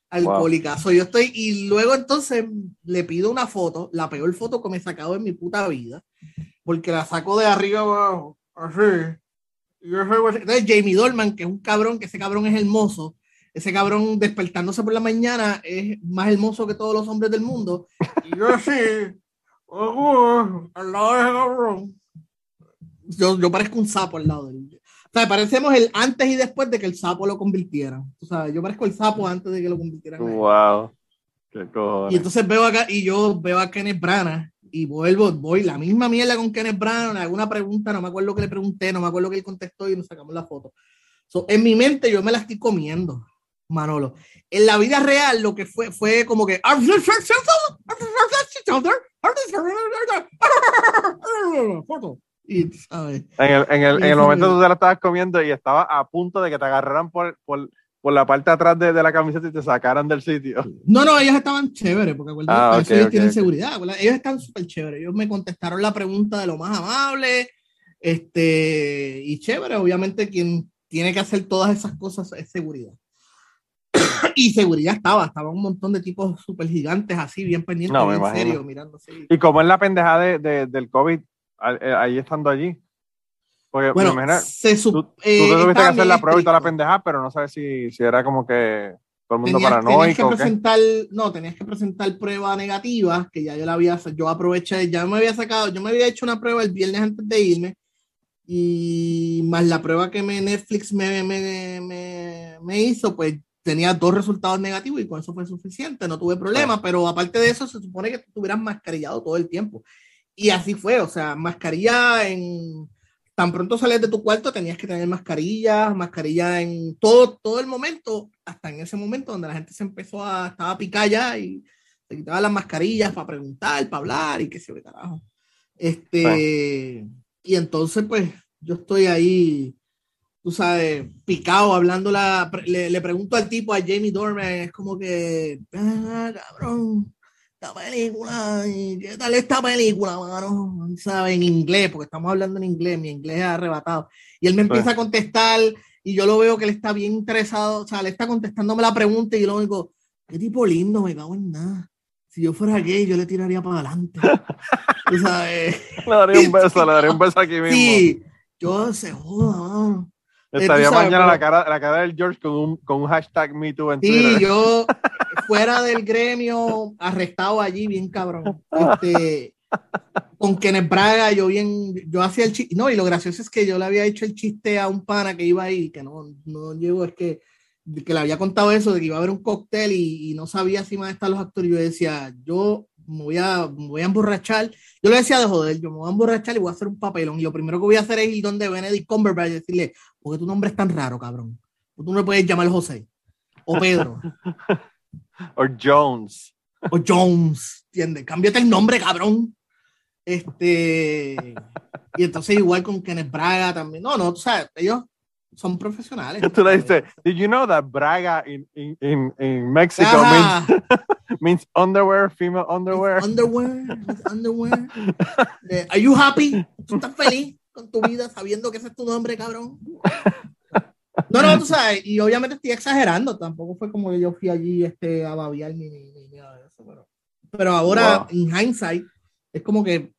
alcohólica. yo estoy, y luego entonces le pido una foto, la peor foto que me he sacado en mi puta vida, porque la saco de arriba abajo, así. Entonces, Jamie Dolman, que es un cabrón, que ese cabrón es hermoso, ese cabrón despertándose por la mañana es más hermoso que todos los hombres del mundo. Y yo así, al lado de ese cabrón. Yo, yo parezco un sapo al lado de él. O sea, parecemos el antes y después de que el sapo lo convirtiera. O sea, yo parezco el sapo antes de que lo convirtieran. Wow. Qué y entonces veo acá, y yo veo a Kenneth Branagh y vuelvo, voy la misma mierda con Kenneth Branagh, alguna pregunta, no me acuerdo que le pregunté, no me acuerdo que él contestó y nos sacamos la foto. en mi mente yo me la estoy comiendo. Manolo. En la vida real lo que fue fue como que y, ¿sabes? En el, en el, en el momento tú te la estabas comiendo y estaba a punto de que te agarraran por, por, por la parte de atrás de, de, la camiseta y te sacaran del sitio. No, no, ellos estaban chéveres, porque ah, ellos tienen seguridad. Ellos están súper chéveres. Ellos me contestaron la pregunta de lo más amable. Este, y chévere, obviamente quien tiene que hacer todas esas cosas es seguridad y seguridad estaba, estaba un montón de tipos súper gigantes así, bien pendientes, en serio, mirando ¿Y como es la pendejada de, del COVID eh, ahí estando allí? Porque bueno, se tú, tú eh, tuviste que hacer la prueba y toda la pendejada, pero no sabes si, si era como que todo el mundo paranoico. Tenías que presentar, no, tenías que presentar prueba negativa, que ya yo la había, yo aproveché, ya me había sacado, yo me había hecho una prueba el viernes antes de irme, y más la prueba que me Netflix me, me, me, me hizo, pues tenía dos resultados negativos y con eso fue suficiente, no tuve problema, pero aparte de eso se supone que estuvieras mascarillado todo el tiempo. Y así fue, o sea, mascarilla en... Tan pronto sales de tu cuarto tenías que tener mascarilla, mascarilla en todo, todo el momento, hasta en ese momento donde la gente se empezó a, estaba a picar ya y se quitaban las mascarillas para preguntar, para hablar y qué sé yo, carajo. Este, y entonces pues yo estoy ahí tú sabes, picado, hablando la, le, le, pregunto al tipo, a Jamie Dorman, es como que, ah, cabrón, esta película, ¿qué tal esta película, mano? ¿Sabes? En inglés, porque estamos hablando en inglés, mi inglés es arrebatado. Y él me empieza pues. a contestar y yo lo veo que él está bien interesado, o sea, le está contestándome la pregunta y yo lo único, qué tipo lindo, me cago en nada. Si yo fuera gay, yo le tiraría para adelante. ¿Tú sabes? Le daría un beso, le daría un beso aquí mismo. Sí, yo se joda, Estaría mañana la cara, la cara del George con un, con un hashtag MeToo en sí, yo fuera del gremio, arrestado allí, bien cabrón. Este, con Kenneth Braga, yo bien, yo hacía el chiste, no, y lo gracioso es que yo le había hecho el chiste a un pana que iba ahí, que no, no llegó, es que, que le había contado eso, de que iba a haber un cóctel y, no sabía si iban a estar los actores. Yo decía, yo me voy, a, voy a emborrachar. Yo le decía de joder, yo me voy a emborrachar y voy a hacer un papelón. Y lo primero que voy a hacer es ir donde Benedict Cumberbatch y decirle, porque tu nombre es tan raro, cabrón. Tú no me puedes llamar José. O Pedro. o Jones. O Jones, ¿entiendes? Cámbiate el nombre, cabrón. Este. Y entonces, igual con Kenneth Braga también. No, no, tú sabes, ellos son profesionales. Tú le dices, did you know that Braga in, in, in, in Mexico means, means underwear, female underwear? It's underwear, underwear. Eh, are you happy? ¿Tú estás feliz con tu vida sabiendo que ese es tu nombre, cabrón? No, no, tú sabes, y obviamente estoy exagerando, tampoco fue como que yo fui allí este, a babiar ni, ni, nada de eso, pero, pero ahora, en hindsight, es como que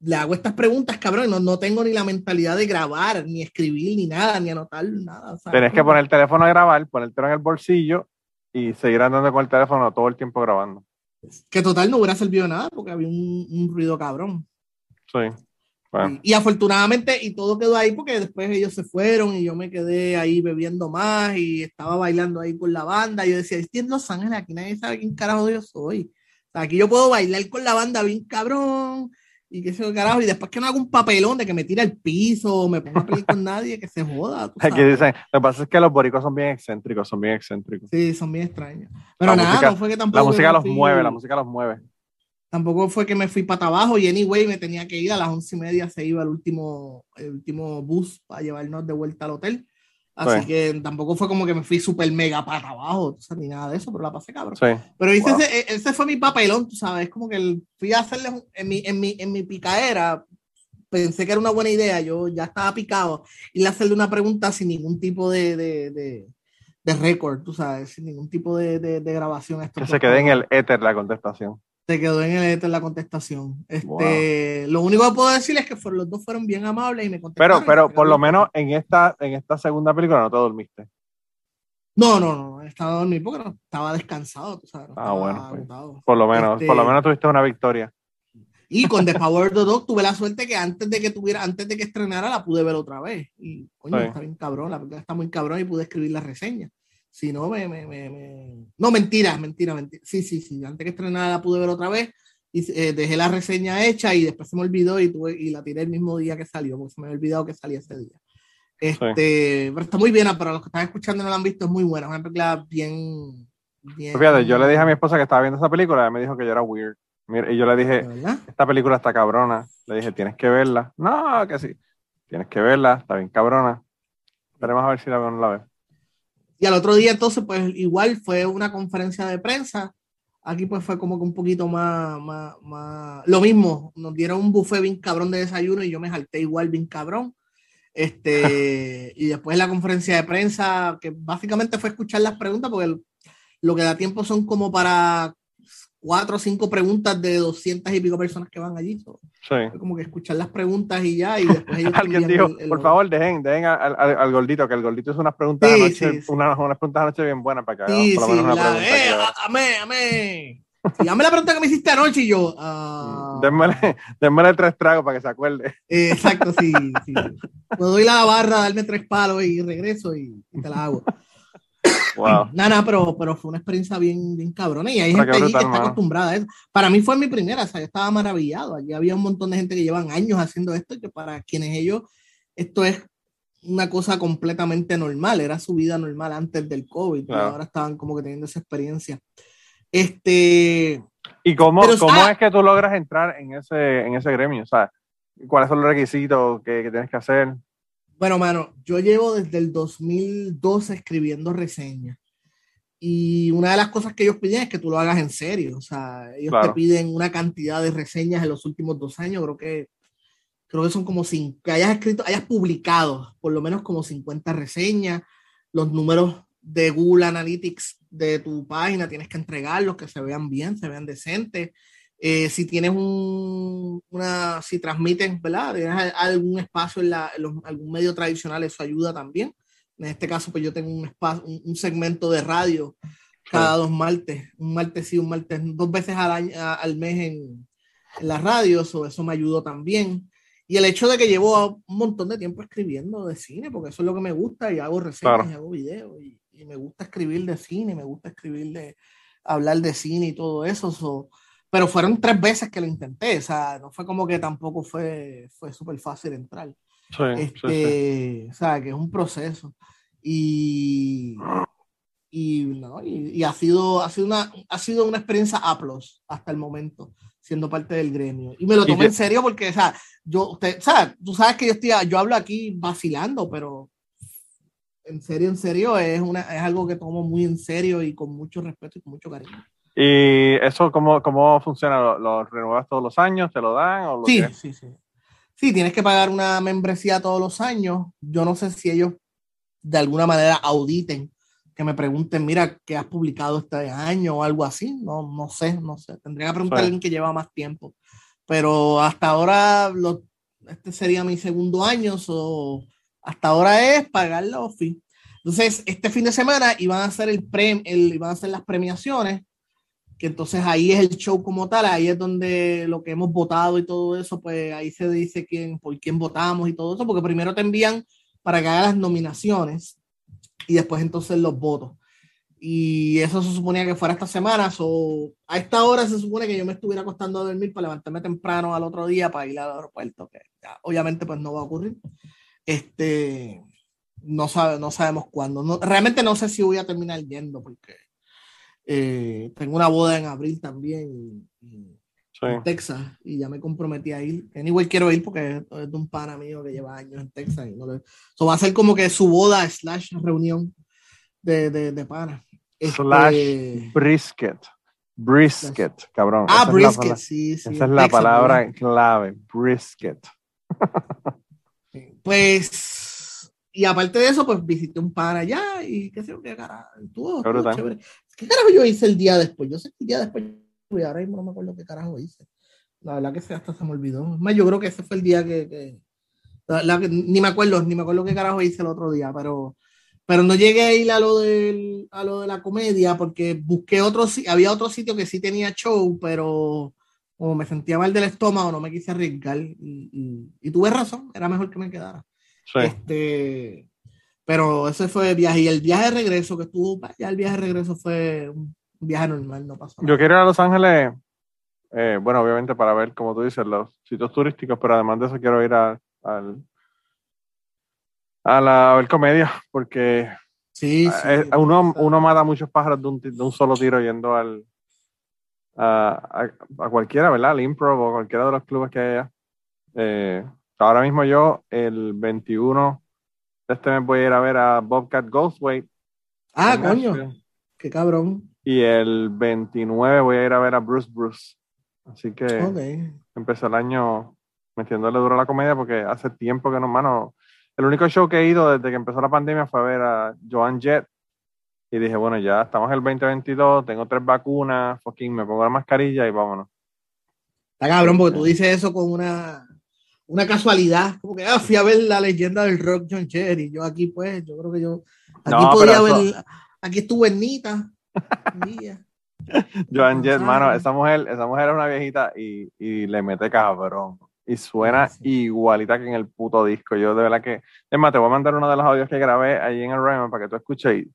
le hago estas preguntas, cabrón, no, no tengo ni la mentalidad de grabar, ni escribir, ni nada, ni anotar nada. Tienes que poner el teléfono a grabar, ponértelo en el bolsillo y seguir andando con el teléfono todo el tiempo grabando. Que total no hubiera servido nada porque había un, un ruido cabrón. Sí. Y, afortunadamente, y todo quedó ahí porque después ellos se fueron y yo me quedé ahí bebiendo más y estaba bailando ahí con la banda. Y yo decía, estoy en Los Ángeles, aquí nadie sabe quién carajo yo soy. aquí yo puedo bailar con la banda bien cabrón y qué sé yo, carajo. Y después que no hago un papelón de que me tira el piso, me pongo a pelear con nadie, que se joda. Aquí dicen, lo que pasa es que los boricos son bien excéntricos, son bien excéntricos. Sí, son bien extraños. Pero nada, no fue que tampoco. La música los mueve, la música los mueve. Tampoco fue que me fui para abajo y anyway me tenía que ir a las once y media, se iba el último, el último bus para llevarnos de vuelta al hotel. Así que tampoco fue como que me fui súper mega para abajo, ni nada de eso, pero la pasé cabrón. Pero ese, ese, fue mi papelón, tú sabes, como que fui a hacerle en mi, en mi, en mi picaera, pensé que era una buena idea, yo ya estaba picado, y le hacerle una pregunta sin ningún tipo de, de, de, de récord, tú sabes, sin ningún tipo de, de, grabación. que se quede en el éter la contestación se quedó en el en la contestación. Este, Lo único que puedo decir es que fueron, los dos fueron bien amables y me contestaron. Pero, pero por lo menos en esta, en esta segunda película no te dormiste. No, no, no, estaba dormido porque no, estaba descansado, tú sabes. ah, bueno, pues, por lo menos, por lo este, menos tuviste una victoria. Y con The Power of the Dog tuve la suerte que antes de que tuviera, antes de que estrenara la pude ver otra vez. Y coño, está bien cabrón, la película está muy cabrón y pude escribir la reseña. Si no, me, me, me, No, mentira, mentira, mentira. Sí, sí, sí. Antes que estrenara la pude ver otra vez y eh, dejé la reseña hecha y después se me olvidó y, tuve, y la tiré el mismo día que salió, porque se me había olvidado que salía ese día. Este, Pero está muy bien, para los que están escuchando y no la han visto, es muy buena. Es una película bien. bien Fíjate, yo le dije a mi esposa que estaba viendo esa película y me dijo que yo era weird. y yo le dije, esta película está cabrona. Le dije, tienes que verla. No, que sí. Tienes que verla, está bien cabrona. Veremos a ver si la veo o no la veo. Y al otro día entonces, pues igual fue una conferencia de prensa. Aquí pues fue como que un poquito más, más, más... Lo mismo, nos dieron un buffet bien cabrón de desayuno y yo me jalté igual bien cabrón. Este, y después la conferencia de prensa, que básicamente fue escuchar las preguntas, porque lo que da tiempo son como para cuatro o cinco preguntas de doscientas y pico personas que van allí. Sí. Como que escuchar las preguntas y ya, y después ellos Alguien dijo, por favor, dejen, dejen al, al, gordito, que el gordito es unas preguntas sí, anoche, sí, Unas, unas preguntas anoche bien buenas para que sí, por lo menos una la, pregunta. Eh, amé, amé. Y la pregunta que me hiciste anoche y yo. Uh... Démele, tres tragos para que se acuerde. exacto, sí, sí. Me doy la barra, darme tres palos y regreso y, y te la hago. Wow. Nada, pero, pero fue una experiencia bien, bien cabrona y hay gente allí que está acostumbrada a eso. Para mí fue mi primera, o sea, yo estaba maravillado. Allí había un montón de gente que llevan años haciendo esto y que para quienes ellos, esto es una cosa completamente normal, era su vida normal antes del COVID y ahora estaban como que teniendo esa experiencia. Este... ¿Y cómo, cómo es que tú logras entrar en ese, en ese gremio? Sea, ¿cuáles son los requisitos que, que tienes que hacer? Bueno, mano, yo llevo desde el 2012 escribiendo reseñas. Y una de las cosas que ellos piden es que tú lo hagas en serio. O sea, ellos te piden una cantidad de reseñas en los últimos dos años. Creo que, creo que son como cinco, que hayas escrito, hayas publicado por lo menos como 50 reseñas. Los números de Google Analytics de tu página tienes que entregarlos, que se vean bien, se vean decentes. Eh, si tienes un, una, si transmiten, ¿verdad? Tienes algún espacio en, la, algún medio tradicional, eso ayuda también. En este caso, pues yo tengo un espacio, un, segmento de radio cada dos martes, un martes sí, un martes, dos veces al, año, al mes en, en la radio, eso, eso me ayudó también. Y el hecho de que llevo un montón de tiempo escribiendo de cine, porque eso es lo que me gusta, y hago reseñas y hago videos, y, y, me gusta escribir de cine, me gusta escribir de hablar de cine y todo eso. Pero fueron tres veces que lo intenté, o sea, no fue como que tampoco fue, fue súper fácil entrar. este, O sea, que es un proceso. Y, y, no, y, ha, sido, ha, sido una, ha sido una experiencia aplos hasta el momento siendo parte del gremio. Y me lo tomé en serio porque, o sea, yo, usted, o sea, tú sabes que yo, estoy, yo hablo aquí vacilando, pero en serio, en serio, es, una, es algo que tomo muy en serio y con mucho respeto y con mucho cariño. ¿Y eso cómo, cómo funciona? ¿Lo, renuevas todos los años? ¿Te lo dan? O lo sí, sí, sí. Sí, tienes que pagar una membresía todos los años. Yo no sé si ellos de alguna manera auditen que me pregunten, mira, ¿qué has publicado este año o algo así? No, no sé, no sé. Tendría que preguntar a alguien que lleva más tiempo. Pero hasta ahora, lo, este sería mi segundo año, o hasta ahora es pagar la OFI. Entonces, este fin de semana iban a hacer el, prem, el iban a hacer las premiaciones, que entonces ahí es el show como tal, ahí es donde lo que hemos votado y todo eso, pues ahí se dice quién, por quién votamos y todo eso, porque primero te envían para que hagas las nominaciones y después entonces los votos. Y eso se suponía que fuera esta semana. o a esta hora se supone que yo me estuviera acostando a dormir para levantarme temprano al otro día para ir al aeropuerto, que obviamente pues no va a ocurrir. Este, no, sabe, no sabemos cuándo. No, realmente no sé si voy a terminar yendo porque eh, tengo una boda en abril también en Texas y ya me comprometí a ir. Anyway, quiero ir porque es de un pana mío que lleva años en Texas. Y no le... va a ser como que su boda slash reunión de, de, de pana. Slash este, brisket. Brisket, cabrón. Ah, brisket, sí, sí. Esa es la palabra clave, brisket. pues, y aparte de eso, pues visité un pana allá y qué sé yo, qué carajo. ¿Qué carajo yo hice el día después? Yo sé que el día después y ahora mismo no me acuerdo qué carajo hice. La verdad que hasta se me olvidó. Más, yo creo que ese fue el día que, ni me acuerdo, ni me acuerdo qué carajo hice el otro día, pero, pero no llegué a ir a lo, del, a lo de la comedia porque busqué otro, había otro sitio que sí tenía show, pero como me sentía mal del estómago, no me quise arriesgar y, y, tuve razón, era mejor que me quedara. Este, pero ese fue el viaje y el viaje de regreso que estuvo, ya el viaje de regreso fue un viaje normal, no pasó. Yo quiero ir a Los Ángeles, eh, bueno, obviamente para ver, como tú dices, los sitios turísticos, pero además de eso quiero ir a, a, la, ver comedia, porque sí, eh, uno, uno mata muchos pájaros de un, de un solo tiro yendo al a, a, cualquiera, ¿verdad? Al improv o cualquiera de los clubes que haya. Eh, ahora mismo yo, el 21 de este mes voy a ir a ver a Bobcat Ghostway. Ah, coño. Qué cabrón. Y el 29 voy a ir a ver a Bruce Bruce. Así que empecé el año metiéndole duro a la comedia porque hace tiempo que no, mano. El único show que he ido desde que empezó la pandemia fue a ver a Joan Jett. Y dije, bueno, ya estamos en el 2022, tengo tres vacunas, fucking me pongo la mascarilla y vámonos. Está cabrón, porque tú dices eso con una, una casualidad. Como que ah, fui a ver la leyenda del rock John Jett y yo aquí, pues, yo creo que yo. Aquí podía ver. Aquí estuve en Nita. Joan Jett, mano, esa mujer, esa mujer es una viejita y, y le mete cabrón. Y suena igualita que en el puto disco. Yo de verdad que. Es más, te voy a mandar uno de los audios que grabé ahí en el Raymond para que tú escuches y.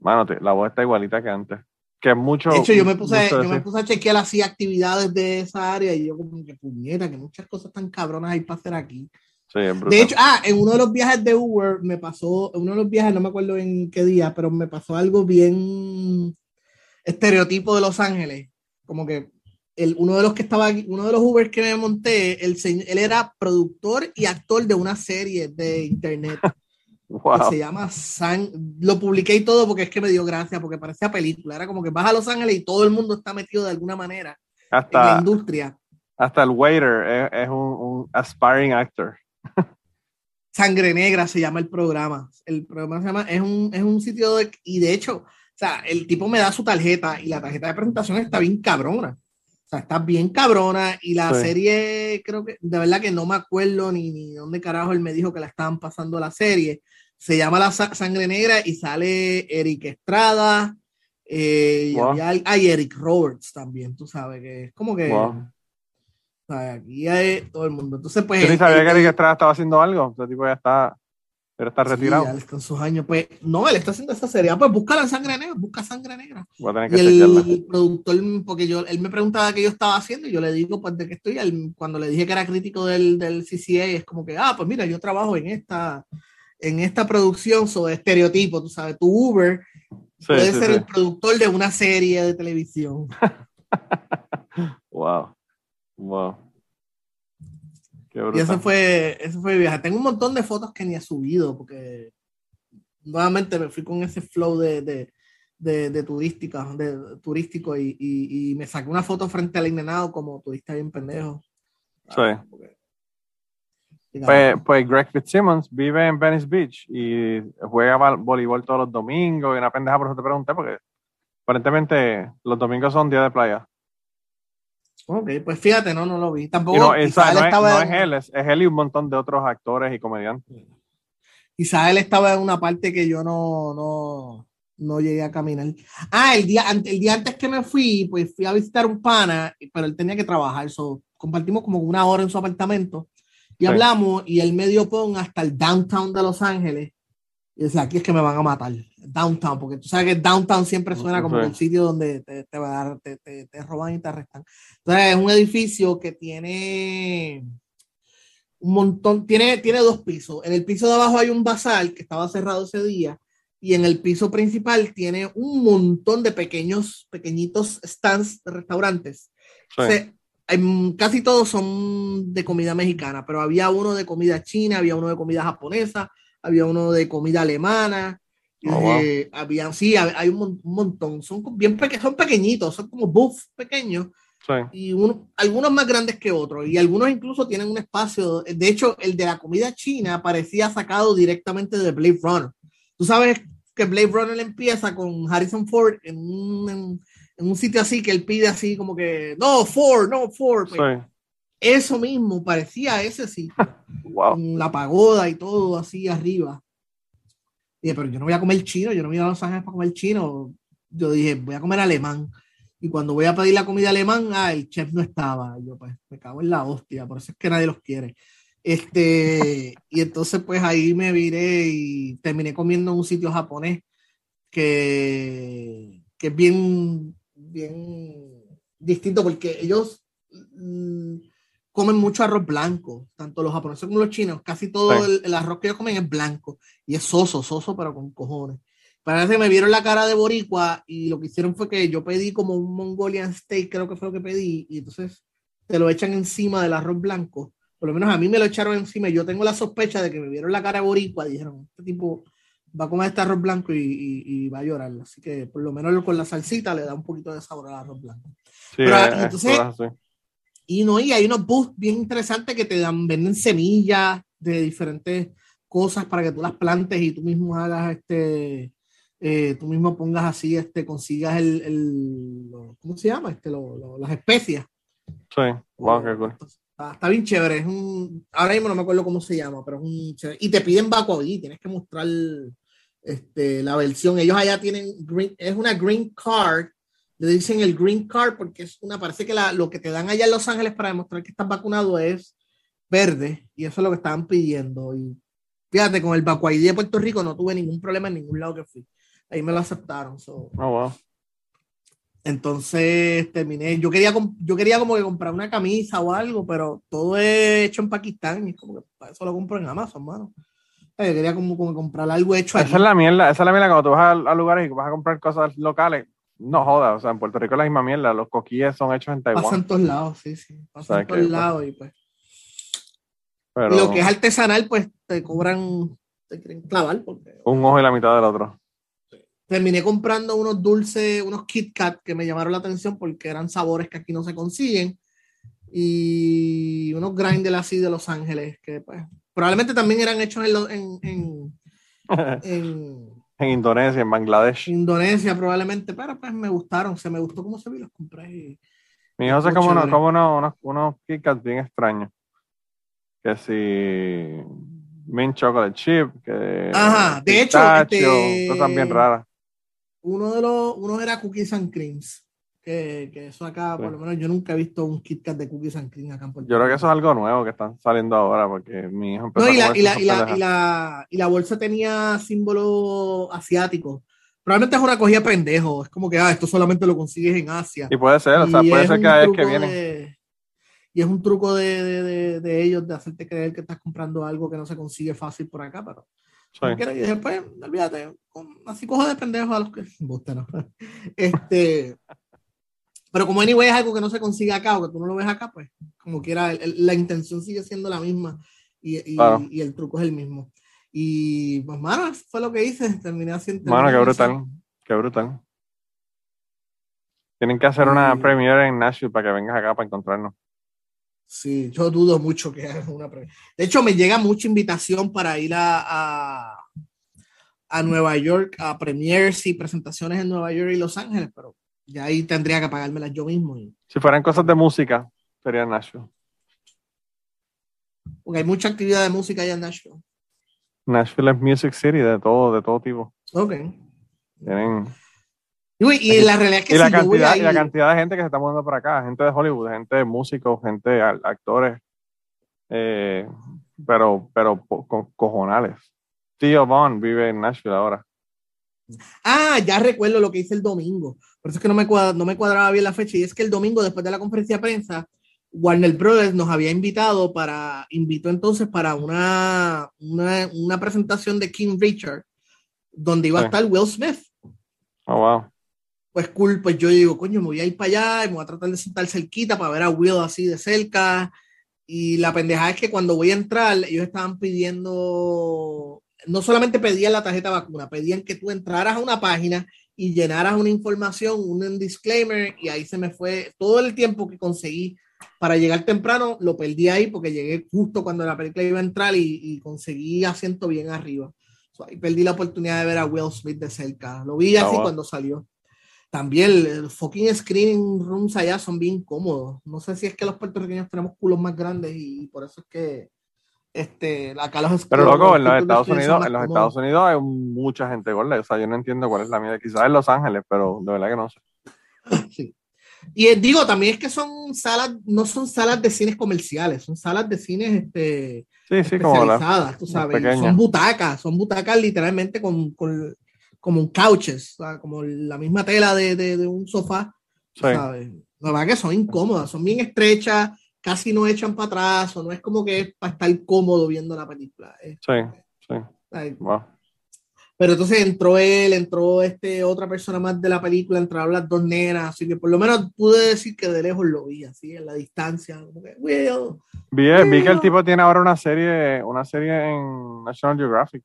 Mano, la voz está igualita que antes. Que es mucho. De hecho, yo me puse, yo me puse a chequear así actividades de esa área y yo como que puñeta, que muchas cosas tan cabronas hay para hacer aquí. de hecho, ah, en uno de los viajes de Uber me pasó, en uno de los viajes, no me acuerdo en qué día, pero me pasó algo bien estereotipo de Los Ángeles. Como que el, uno de los que estaba aquí, uno de los Uber que me monté, el, él era productor y actor de una serie de internet. Que se llama San. Lo publiqué y todo porque es que me dio gracia, porque parecía película. Era como que vas a Los Ángeles y todo el mundo está metido de alguna manera hasta, en la industria. Hasta el waiter es, un, un, aspiring actor. Sangre Negra se llama el programa. El programa se llama, es un, es un sitio de, y de hecho, o sea, el tipo me da su tarjeta y la tarjeta de presentación está bien cabrona. O sea, está bien cabrona y la serie, creo que, de verdad que no me acuerdo ni, ni dónde carajo él me dijo que la estaban pasando la serie. Se llama La Sangre Negra y sale Eric Estrada, Eh, y había, hay Eric Roberts también, tú sabes, que es como que. aquí hay todo el mundo. Entonces, pues. Yo ni sabía que Eric Estrada estaba haciendo algo. Ese tipo ya está. Pero está retirado. Sí, con sus años. Pues no, él está haciendo esta serie. Ah, pues busca la sangre negra, busca sangre negra. Voy a tener que y el, productor, porque yo, él me preguntaba qué yo estaba haciendo y yo le digo, pues, de qué estoy. cuando le dije que era crítico del, del CCA, es como que, ah, pues mira, yo trabajo en esta, en esta producción sobre estereotipo, tú sabes, tu Uber puede ser el productor de una serie de televisión. wow. Wow. y eso fue, eso fue viaje. Tengo un montón de fotos que ni he subido porque nuevamente me fui con ese flow de, de, de, turística, de turístico y, y, me saqué una foto frente al Inenado como turista bien pendejo. Sí. Ah, pues, pues, Greg Fitzsimmons vive en Venice Beach y juega voleibol todos los domingos y una pendeja, por eso te pregunté, porque aparentemente los domingos son día de playa. Ok, pues fíjate, no, no lo vi. Tampoco. no, es, él, es, él y un montón de otros actores y comediantes. Quizás él estaba en una parte que yo no, no, no llegué a caminar. Ah, el día, el día antes que me fui, pues fui a visitar un pana, pero él tenía que trabajar. So, compartimos como una hora en su apartamento y hablamos y él me dio pon hasta el downtown de Los Ángeles. Y decía, aquí es que me van a matar. Downtown, porque tú sabes que downtown siempre suena como el sitio donde te, te, te, te, roban y te arrestan. Entonces es un edificio que tiene un montón, tiene, tiene dos pisos. En el piso de abajo hay un bazar que estaba cerrado ese día y en el piso principal tiene un montón de pequeños, pequeñitos stands de restaurantes. Sí casi todos son de comida mexicana, pero había uno de comida china, había uno de comida japonesa, había uno de comida alemana. Oh, había, sí, hay un, montón. Son bien pequeños, son pequeñitos, son como buff pequeños. Y uno, algunos más grandes que otros. Y algunos incluso tienen un espacio. De hecho, el de la comida china parecía sacado directamente de Blade Runner. Tú sabes que Blade Runner empieza con Harrison Ford en un, en un sitio así que él pide así como que, no, Ford, no, Ford. Pues, eso mismo, parecía ese sitio. Con la pagoda y todo así arriba. Dije, pero yo no voy a comer chino, yo no voy a Los Ángeles para comer chino. Yo dije, voy a comer alemán. Y cuando voy a pedir la comida alemán, ah, el chef no estaba. Yo, pues, me cago en la hostia, por eso es que nadie los quiere. Este, y entonces, pues ahí me viré y terminé comiendo en un sitio japonés que, que es bien bien distinto porque ellos mm, comen mucho arroz blanco, tanto los japoneses como los chinos, casi todo el, arroz que ellos comen es blanco y es soso, soso, pero con cojones. Parece que me vieron la cara de boricua y lo que hicieron fue que yo pedí como un Mongolian steak, creo que fue lo que pedí, y entonces te lo echan encima del arroz blanco. Por lo menos a mí me lo echaron encima y yo tengo la sospecha de que me vieron la cara de boricua y dijeron, este tipo va a comer este arroz blanco y, va a llorar. Así que por lo menos con la salsita le da un poquito de sabor al arroz blanco. Pero, entonces, y no, y hay unos boosts bien interesantes que te dan, venden semillas de diferentes cosas para que tú las plantes y tú mismo hagas este, eh, tú mismo pongas así, este, consigas el, el ¿cómo se llama? Este, las especias. Sí, wow, qué cool. Está, bien chévere. Es un, ahora mismo no me acuerdo cómo se llama, pero es un chévere. Y te piden Bacoví, tienes que mostrar este, la versión. Ellos allá tienen, es una green card. Le dicen el green card porque es una, parece que la, lo que te dan allá en Los Ángeles para demostrar que estás vacunado es verde. Y eso es lo que estaban pidiendo. Y fíjate, con el Bacoví de Puerto Rico no tuve ningún problema en ningún lado que fui. Ahí me lo aceptaron. So. Oh, wow. Entonces terminé, yo quería, yo quería como que comprar una camisa o algo, pero todo es hecho en Pakistán y como que para eso lo compro en Amazon, mano. Yo quería como, como comprar algo hecho Esa es la mierda, esa es la mierda cuando tú vas a, lugares y vas a comprar cosas locales. No jodas, o sea, en Puerto Rico es la misma mierda, los coquilles son hechos en Taiwán. Pasan todos lados, sí, sí. Pasan todos lados y pues. Pero... lo que es artesanal, pues te cobran, te quieren clavar. Porque... Un ojo y la mitad del otro terminé comprando unos dulces, unos Kit Kat que me llamaron la atención porque eran sabores que aquí no se consiguen. Y unos grindel así de Los Ángeles, que pues probablemente también eran hechos en, en, en, Indonesia, en Bangladesh. Indonesia probablemente, pero pues me gustaron, se me gustó cómo se vi, los compré. Mi hijo se como, uno, como unos, unos, Kit Kat bien extraños. Que si mint chocolate chip, que Ajá, de hecho, este, cosas bien raras uno de los, uno era Cookies and Creams. Que, que eso acá, por lo menos yo nunca he visto un Kit Kat de Cookies and Cream acá en Puerto Yo creo que eso es algo nuevo que están saliendo ahora, porque mi hijo empezó no, y, la, y, la, y, la, y, la, y, la, bolsa tenía símbolo asiático. Probablemente es una cogida pendejo. Es como que, ah, esto solamente lo consigues en Asia. Y puede ser, o sea, puede ser cada vez que viene. y es un truco de, de, de, ellos de hacerte creer que estás comprando algo que no se consigue fácil por acá, pero Y después, olvídate, así cojo de pendejos a los que. ¿no? este. Pero como anyway es algo que no se consigue acá o que tú no lo ves acá, pues como quiera, la intención sigue siendo la misma y, y, el truco es el mismo. Y pues, mano, fue lo que hice. Terminé haciendo. Mano, qué brutal. Qué brutal. Tienen que hacer una premiere en Nashville para que vengas acá para encontrarnos. Sí, yo dudo mucho que haga una De hecho, me llega mucha invitación para ir a, a, Nueva York a premiers y presentaciones en Nueva York y Los Ángeles, pero ya ahí tendría que pagármelas yo mismo. Si fueran cosas de música, sería Nashville. Porque hay mucha actividad de música allá en Nashville. Nashville es Music City de todo, de todo tipo. Ok. Tienen y, la realidad es que y la, cantidad, y la cantidad de gente que se está moviendo por acá, gente de Hollywood, gente de músicos, gente de actores, eh, pero, pero con cojonales. Tío Vaughn vive en Nashville ahora. Ah, ya recuerdo lo que hice el domingo. Por eso es que no me, no me cuadraba bien la fecha. Y es que el domingo, después de la conferencia de prensa, Warner Brothers nos había invitado para, invitó entonces para una, una, una presentación de King Richard, donde iba a estar Will Smith. Oh, wow pues cool, pues yo digo, coño, me voy a ir para allá y me voy a tratar de sentar cerquita para ver a Will así de cerca. Y la pendejada es que cuando voy a entrar, ellos estaban pidiendo, no solamente pedían la tarjeta vacuna, pedían que tú entraras a una página y llenaras una información, un disclaimer, y ahí se me fue todo el tiempo que conseguí para llegar temprano, lo perdí ahí porque llegué justo cuando la película iba a entrar y, conseguí asiento bien arriba. ahí perdí la oportunidad de ver a Will Smith de cerca. Lo vi así cuando salió también el fucking screening rooms allá son bien cómodos. No sé si es que los puertorriqueños tenemos culos más grandes y por eso es que este, acá los Pero loco, en los Estados Unidos, en los Estados Unidos hay mucha gente gorda. O sea, yo no entiendo cuál es la mía. Quizás en Los Ángeles, pero de verdad que no sé. Sí. Y eh, digo, también es que son salas, no son salas de cines comerciales, son salas de cines este, sí, sí, especializadas, como tú sabes. Son butacas, son butacas literalmente con, con como un couches, como la misma tela de, de, un sofá. ¿sabes? La verdad que son incómodas, son bien estrechas, casi no echan para atrás, o no es como que es para estar cómodo viendo la película. sí, sí. Pero entonces entró él, entró este otra persona más de la película, entraron las dos nenas, así que por lo menos pude decir que de lejos lo vi, así en la distancia. vi, vi que el tipo tiene ahora una serie, una serie en National Geographic.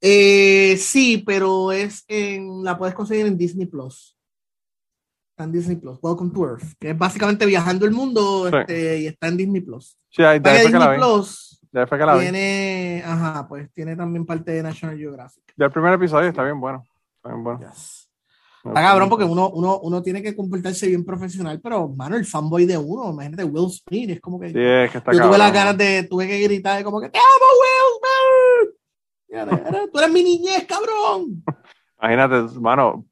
Eh, sí, pero es en, la puedes conseguir en Disney Plus. Está en Disney Plus, Welcome to Earth, que es básicamente viajando el mundo este, y está en Disney Plus. Sí, ahí Disney Plus tiene, ajá, pues tiene también parte de National Geographic. Ya el primer episodio está bien bueno. Está bien bueno. Está cabrón porque uno, uno, uno tiene que comportarse bien profesional, pero, mano, el fanboy de uno, imagínate, Will Smith, es como que... Sí, es que está yo tuve las ganas de, tuve que gritar como que, ¡Te amo, Will! Tú eres mi niñez, cabrón. Imagínate, mano,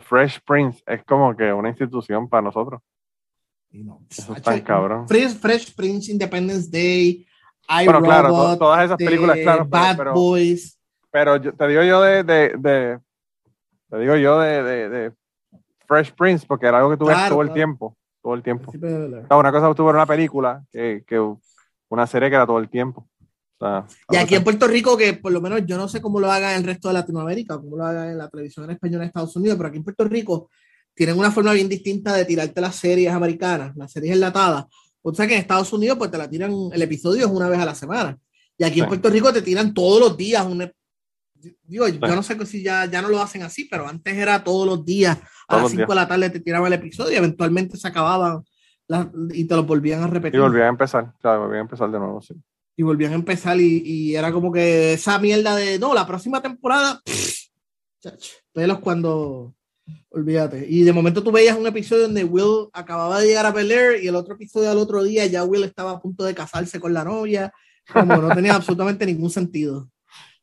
Fresh Prince es como que una institución para nosotros. Eso es tan cabrón. Fresh, Prince, Independence Day, I bueno, claro, todas esas películas, claro. Bad Boys. Pero te digo yo de, de, de te digo yo de, de, Fresh Prince, porque era algo que tuve todo el tiempo. Todo el tiempo. una cosa tuve una película que, que una serie que era todo el tiempo y aquí en Puerto Rico, que por lo menos yo no sé cómo lo hagan en el resto de Latinoamérica, cómo lo hagan en la televisión en español en Estados Unidos, pero aquí en Puerto Rico tienen una forma bien distinta de tirarte las series americanas, las series enlatadas. O sea que en Estados Unidos, pues te la tiran, el episodio es una vez a la semana. Y aquí en Puerto Rico te tiran todos los días un, Digo, yo no sé si ya, ya no lo hacen así, pero antes era todos los días, a las 5 de la tarde te tiraban el episodio y eventualmente se acababan y te lo volvían a repetir. Y volvían a empezar, claro, volvían a empezar de nuevo, sí y volvían a empezar y, y, era como que esa mierda de, no, la próxima temporada, velos cuando, olvídate. Y de momento tú veías un episodio donde Will acababa de llegar a Bel y el otro episodio al otro día ya Will estaba a punto de casarse con la novia, como no tenía absolutamente ningún sentido.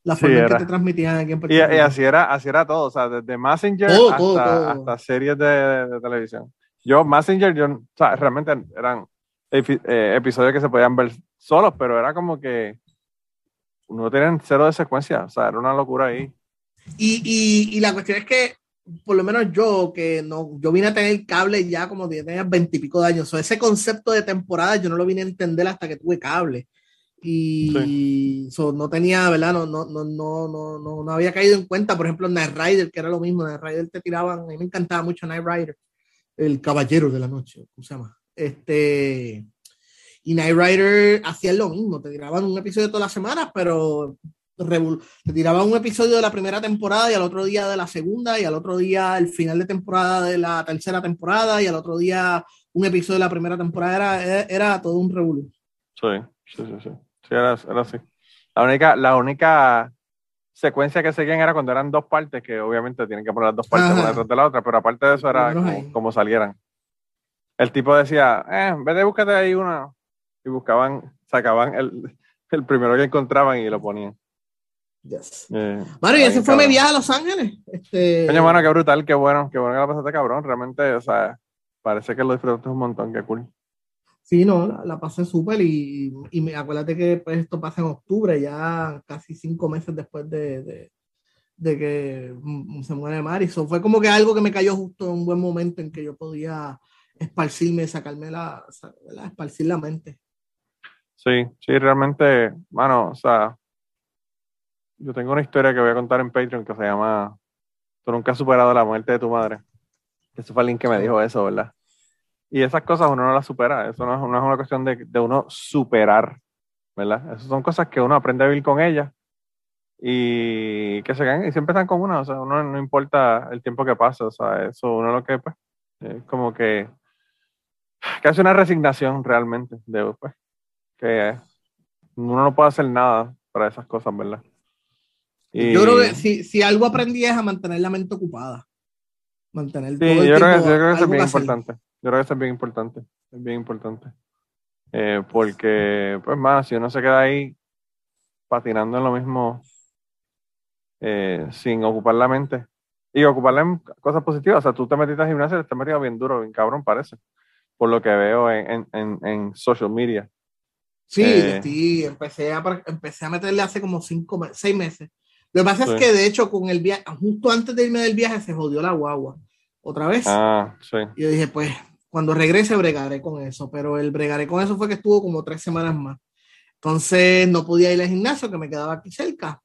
la forma en que te transmitían aquí en Rico. Y, así, era, así era todo, o sea, desde Messenger hasta, hasta, series de, televisión. Yo, Messenger, yo, o sea, realmente eran eh, episodios que se podían ver solos, pero era como que no tenían cero de secuencia, o sea, era una locura ahí. Y, y, y la cuestión es que, por lo menos yo, que no, yo vine a tener cable ya como tenía veintipico de años, o ese concepto de temporada yo no lo vine a entender hasta que tuve cable y no tenía, ¿verdad? No, no, no, no, no, no había caído en cuenta, por ejemplo, Night Rider, que era lo mismo, Night Rider te tiraban, a mí me encantaba mucho Night Rider, el caballero de la noche, ¿cómo se llama? Este, y Night Rider hacía lo mismo, te tiraban un episodio todas las semanas, pero te tiraban un episodio de la primera temporada y al otro día de la segunda y al otro día el final de temporada de la tercera temporada y al otro día un episodio de la primera temporada era, era todo un revuelo. Sí, sí, sí, sí. Sí, era, así. La única, la única secuencia que seguían era cuando eran dos partes, que obviamente tienen que poner las dos partes una detrás de la otra, pero aparte de eso era como, salieran. El tipo decía, eh, en vez de búscate ahí una, y buscaban, sacaban el, el primero que encontraban y lo ponían. Yes. Eh, y ese fue mi viaje a Los Ángeles. Este... Coño, mano, qué brutal, qué bueno, qué bueno que la pasaste cabrón. Realmente, o sea, parece que lo disfrutaste un montón, qué cool. Sí, no, la, pasé súper y, y me, acuérdate que pues, esto pasa en octubre, ya casi cinco meses después de, de, de que se muere Mari. Eso fue como que algo que me cayó justo en un buen momento en que yo podía esparcirme, sacarme la, esparcir la mente. Sí, sí, realmente, bueno, o sea, yo tengo una historia que voy a contar en Patreon que se llama Tú nunca has superado la muerte de tu madre. Eso fue alguien que me dijo eso, ¿verdad? Y esas cosas uno no las supera, eso no es, una cuestión de, de, uno superar, ¿verdad? Esas son cosas que uno aprende a vivir con ellas y que se quedan y siempre están con uno, o sea, uno no importa el tiempo que pase, o sea, eso uno lo que, pues, es como que, que hace una resignación realmente, de, pues, que uno no puede hacer nada para esas cosas, ¿verdad? Yo creo que si, si algo aprendí es a mantener la mente ocupada. Mantener sí, yo, creo que, yo creo que eso es bien importante. Yo creo que eso es bien importante. Es bien importante. Eh, porque, pues, más, si uno se queda ahí patinando en lo mismo eh, sin ocupar la mente y ocuparla en cosas positivas. O sea, tú te metiste al gimnasio y te has metido bien duro, bien cabrón, parece. Por lo que veo en, en, en social media. Sí, eh, sí, empecé a, empecé a meterle hace como cinco, seis meses. Lo que pasa es que, de hecho, con el viaje, justo antes de irme del viaje, se jodió la guagua otra vez. Ah, sí. Y yo dije, pues, cuando regrese bregaré con eso, pero el bregaré con eso fue que estuvo como tres semanas más. Entonces no podía ir al gimnasio que me quedaba aquí cerca.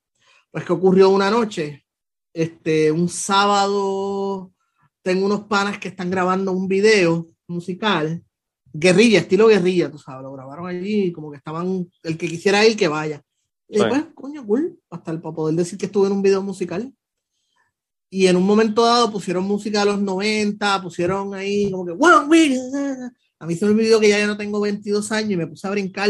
Pues que ocurrió una noche, este, un sábado, tengo unos panas que están grabando un video musical, guerrilla, estilo guerrilla, tú sabes, lo grabaron allí, como que estaban, el que quisiera ir, que vaya. Y después, coño, cool, hasta el para poder decir que estuve en un video musical y en un momento dado pusieron música de los 90, pusieron ahí como que, wow, a mí se me olvidó que ya yo no tengo 22 años y me puse a brincar,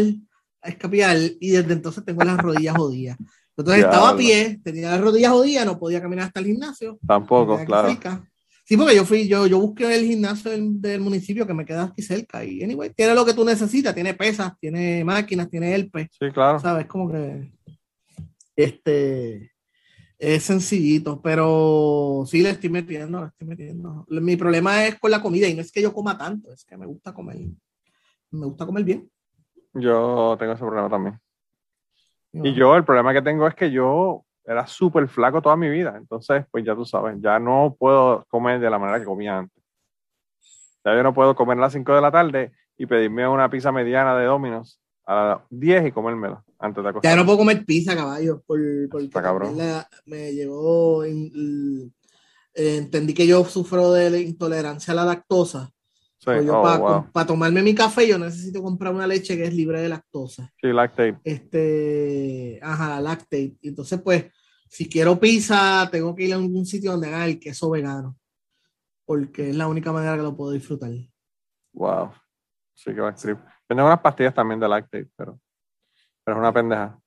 a escapiar y desde entonces tengo las rodillas jodidas. Entonces estaba a pie, tenía las rodillas jodidas, no podía caminar hasta el gimnasio. Tampoco, claro. Sí, porque yo fui, yo, yo busqué el gimnasio del, municipio que me queda aquí cerca y anyway, tiene lo que tú necesitas, tiene pesas, tiene máquinas, tiene el Sí, claro. ¿Sabes? Como que este es sencillito, pero sí le estoy metiendo, le estoy metiendo. Mi problema es con la comida y no es que yo coma tanto, es que me gusta comer, me gusta comer bien. Yo tengo ese problema también. Y yo el problema que tengo es que yo era súper flaco toda mi vida, entonces pues ya tú sabes, ya no puedo comer de la manera que comía antes. Ya yo no puedo comer a las 5 de la tarde y pedirme una pizza mediana de Domino's a las 10 y comérmela antes de acostarme. Ya no puedo comer pizza, caballo, por, cabrón. me llegó, entendí que yo sufro de intolerancia a la lactosa. Pues yo oh, para tomarme mi café yo necesito comprar una leche que es libre de lactosa. Sí, lactate. Este, ajá, lactate. Entonces, pues, si quiero pizza, tengo que ir a algún sitio donde haga el queso vegano. Porque es la única manera que lo puedo disfrutar. Wow. Sí, que va a tengo unas pastillas también de lactate, pero, pero es una pendeja.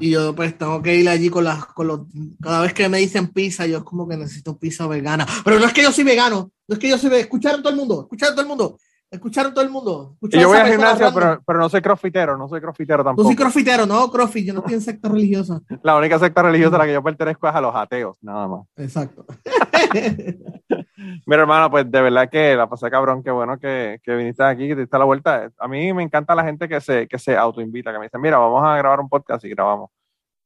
Y yo pues tengo que ir allí con las, con los, cada vez que me dicen pizza, yo es como que necesito pizza vegana. Pero no es que yo soy vegano, no es que yo soy, escuchar a todo el mundo, escuchar a todo el mundo. ¿Escucharon todo el mundo? yo voy al gimnasio, pero, pero, no soy crossfitero, no soy crossfitero tampoco. No soy crossfitero, no, crossfit, yo no estoy en secta religiosa. La única secta religiosa a la que yo pertenezco es a los ateos, nada más. Exacto. Mira, hermano, pues de verdad que la pasé cabrón, qué bueno que, que viniste aquí, que te diste la vuelta. A mí me encanta la gente que se, que se autoinvita, que me dice, mira, vamos a grabar un podcast y grabamos.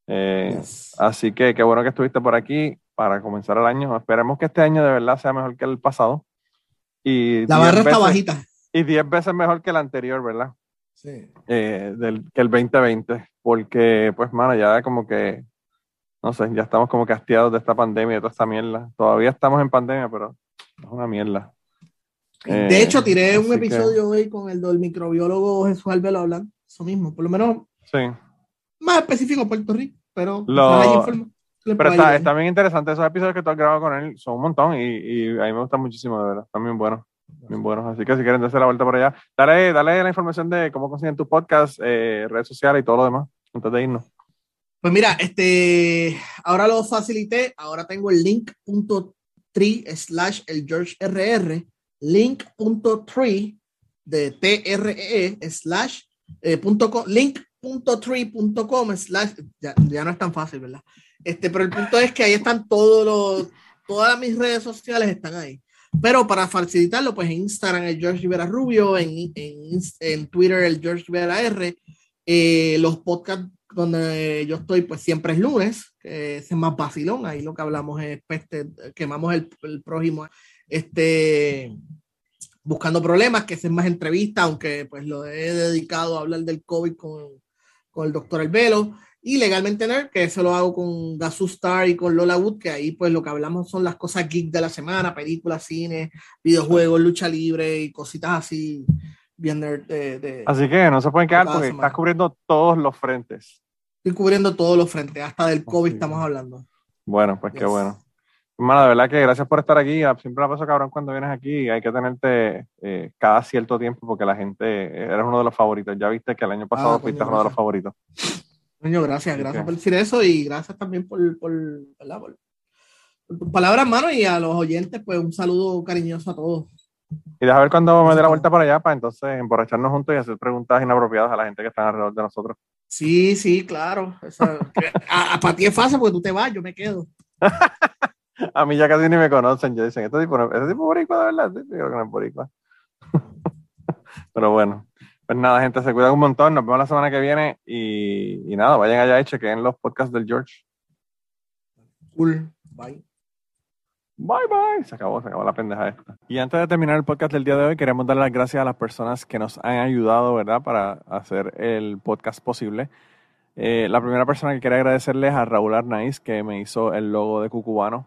Eh, así que qué bueno que estuviste por aquí para comenzar el año. Esperemos que este año de verdad sea mejor que el pasado. Y la barra está bajita. Y 10 veces mejor que el anterior, ¿verdad? Sí. Eh, del, que el 2020. Porque, pues, mano, ya como que, no sé, ya estamos como castigados de esta pandemia, de toda esta mierda. Todavía estamos en pandemia, pero es una mierda. de eh, hecho, tiré un episodio hoy con el del microbiólogo Jesús Albelo hablando, eso mismo, por lo menos sí. más específico Puerto Rico, pero pero está, está, bien interesante esos episodios que tú has grabado con él, son un montón y, y a mí me gustan muchísimo, de verdad, están bien buenos. Bien buenos. Así que si quieren darse la vuelta por allá, dale, dale la información de cómo consiguen tu podcast, eh, redes sociales y todo lo demás, antes de irnos. Pues mira, este, ahora lo facilité, ahora tengo el link.tree slash el George RR, link.tree de TRE slash eh, punto com, link.tree.com slash, ya, ya no es tan fácil, ¿verdad? Este, pero el punto es que ahí están todos los, todas mis redes sociales están ahí. Pero para facilitarlo, pues en Instagram el George Rivera Rubio, en, en, en Twitter el George Rivera R. Eh, los podcasts donde yo estoy, pues siempre es lunes, que es más vacilón. Ahí lo que hablamos es peste, quemamos el, el prójimo, este, buscando problemas, que es más entrevista, aunque pues lo he dedicado a hablar del COVID con, con el doctor Albelo y Legalmente Nerd, que eso lo hago con Star y con Lola Wood, que ahí pues lo que hablamos son las cosas geek de la semana, películas, cine, videojuegos, lucha libre y cositas así bien nerd. De, así que no se pueden quedar porque estás cubriendo todos los frentes. Estoy cubriendo todos los frentes, hasta del COVID estamos hablando. Bueno, pues qué bueno. Hermano, de verdad que gracias por estar aquí. Ah, siempre la paso cabrón cuando vienes aquí. Hay que tenerte eh, cada cierto tiempo porque la gente, eres uno de los favoritos. Ya viste que el año pasado ah, fuiste uno de los favoritos. Coño, gracias, gracias por decir eso y gracias también por, por, por, tus palabras, mano, y a los oyentes, pues un saludo cariñoso a todos. Y deja ver cuando me dé la vuelta para allá para entonces emborracharnos juntos y hacer preguntas inapropiadas a la gente que está alrededor de nosotros. Sí, sí, claro. a, para ti es fácil porque tú te vas, yo me quedo. a mí ya casi ni me conocen. Yo dicen, ¿este tipo, ¿este tipo boricua de verdad? Sí, creo que no es boricua. Pero bueno. Pues nada, gente, se cuidan un montón. Nos vemos la semana que viene. Y, nada, vayan allá y chequen los podcasts del George. Cool. Bye. Bye bye. Se acabó, se acabó la pendeja esta. Y antes de terminar el podcast del día de hoy, queremos dar las gracias a las personas que nos han ayudado, ¿verdad?, para hacer el podcast posible. Eh, la primera persona que quería agradecerles a Raúl Arnaiz, que me hizo el logo de Cucubano.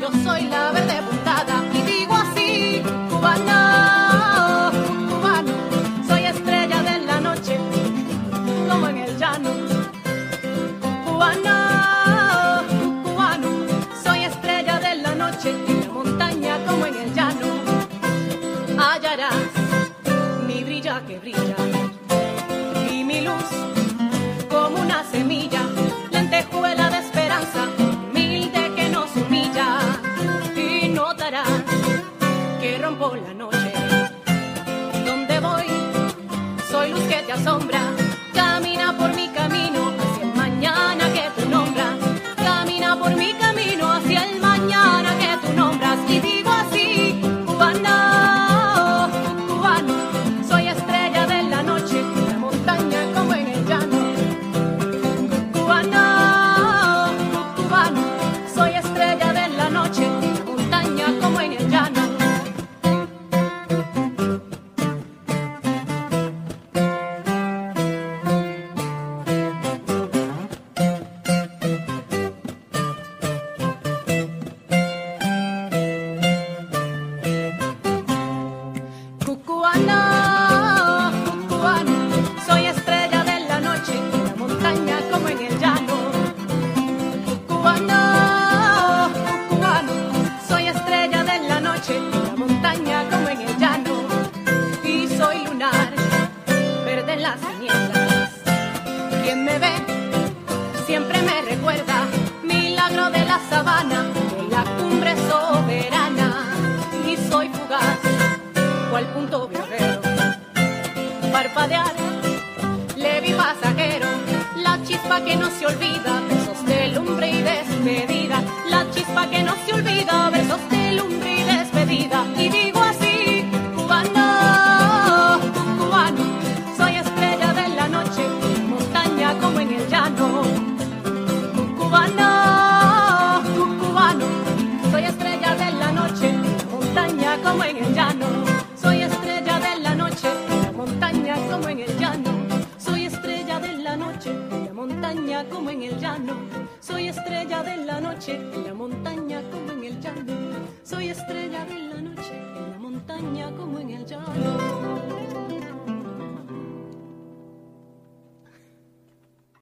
yo soy la verde.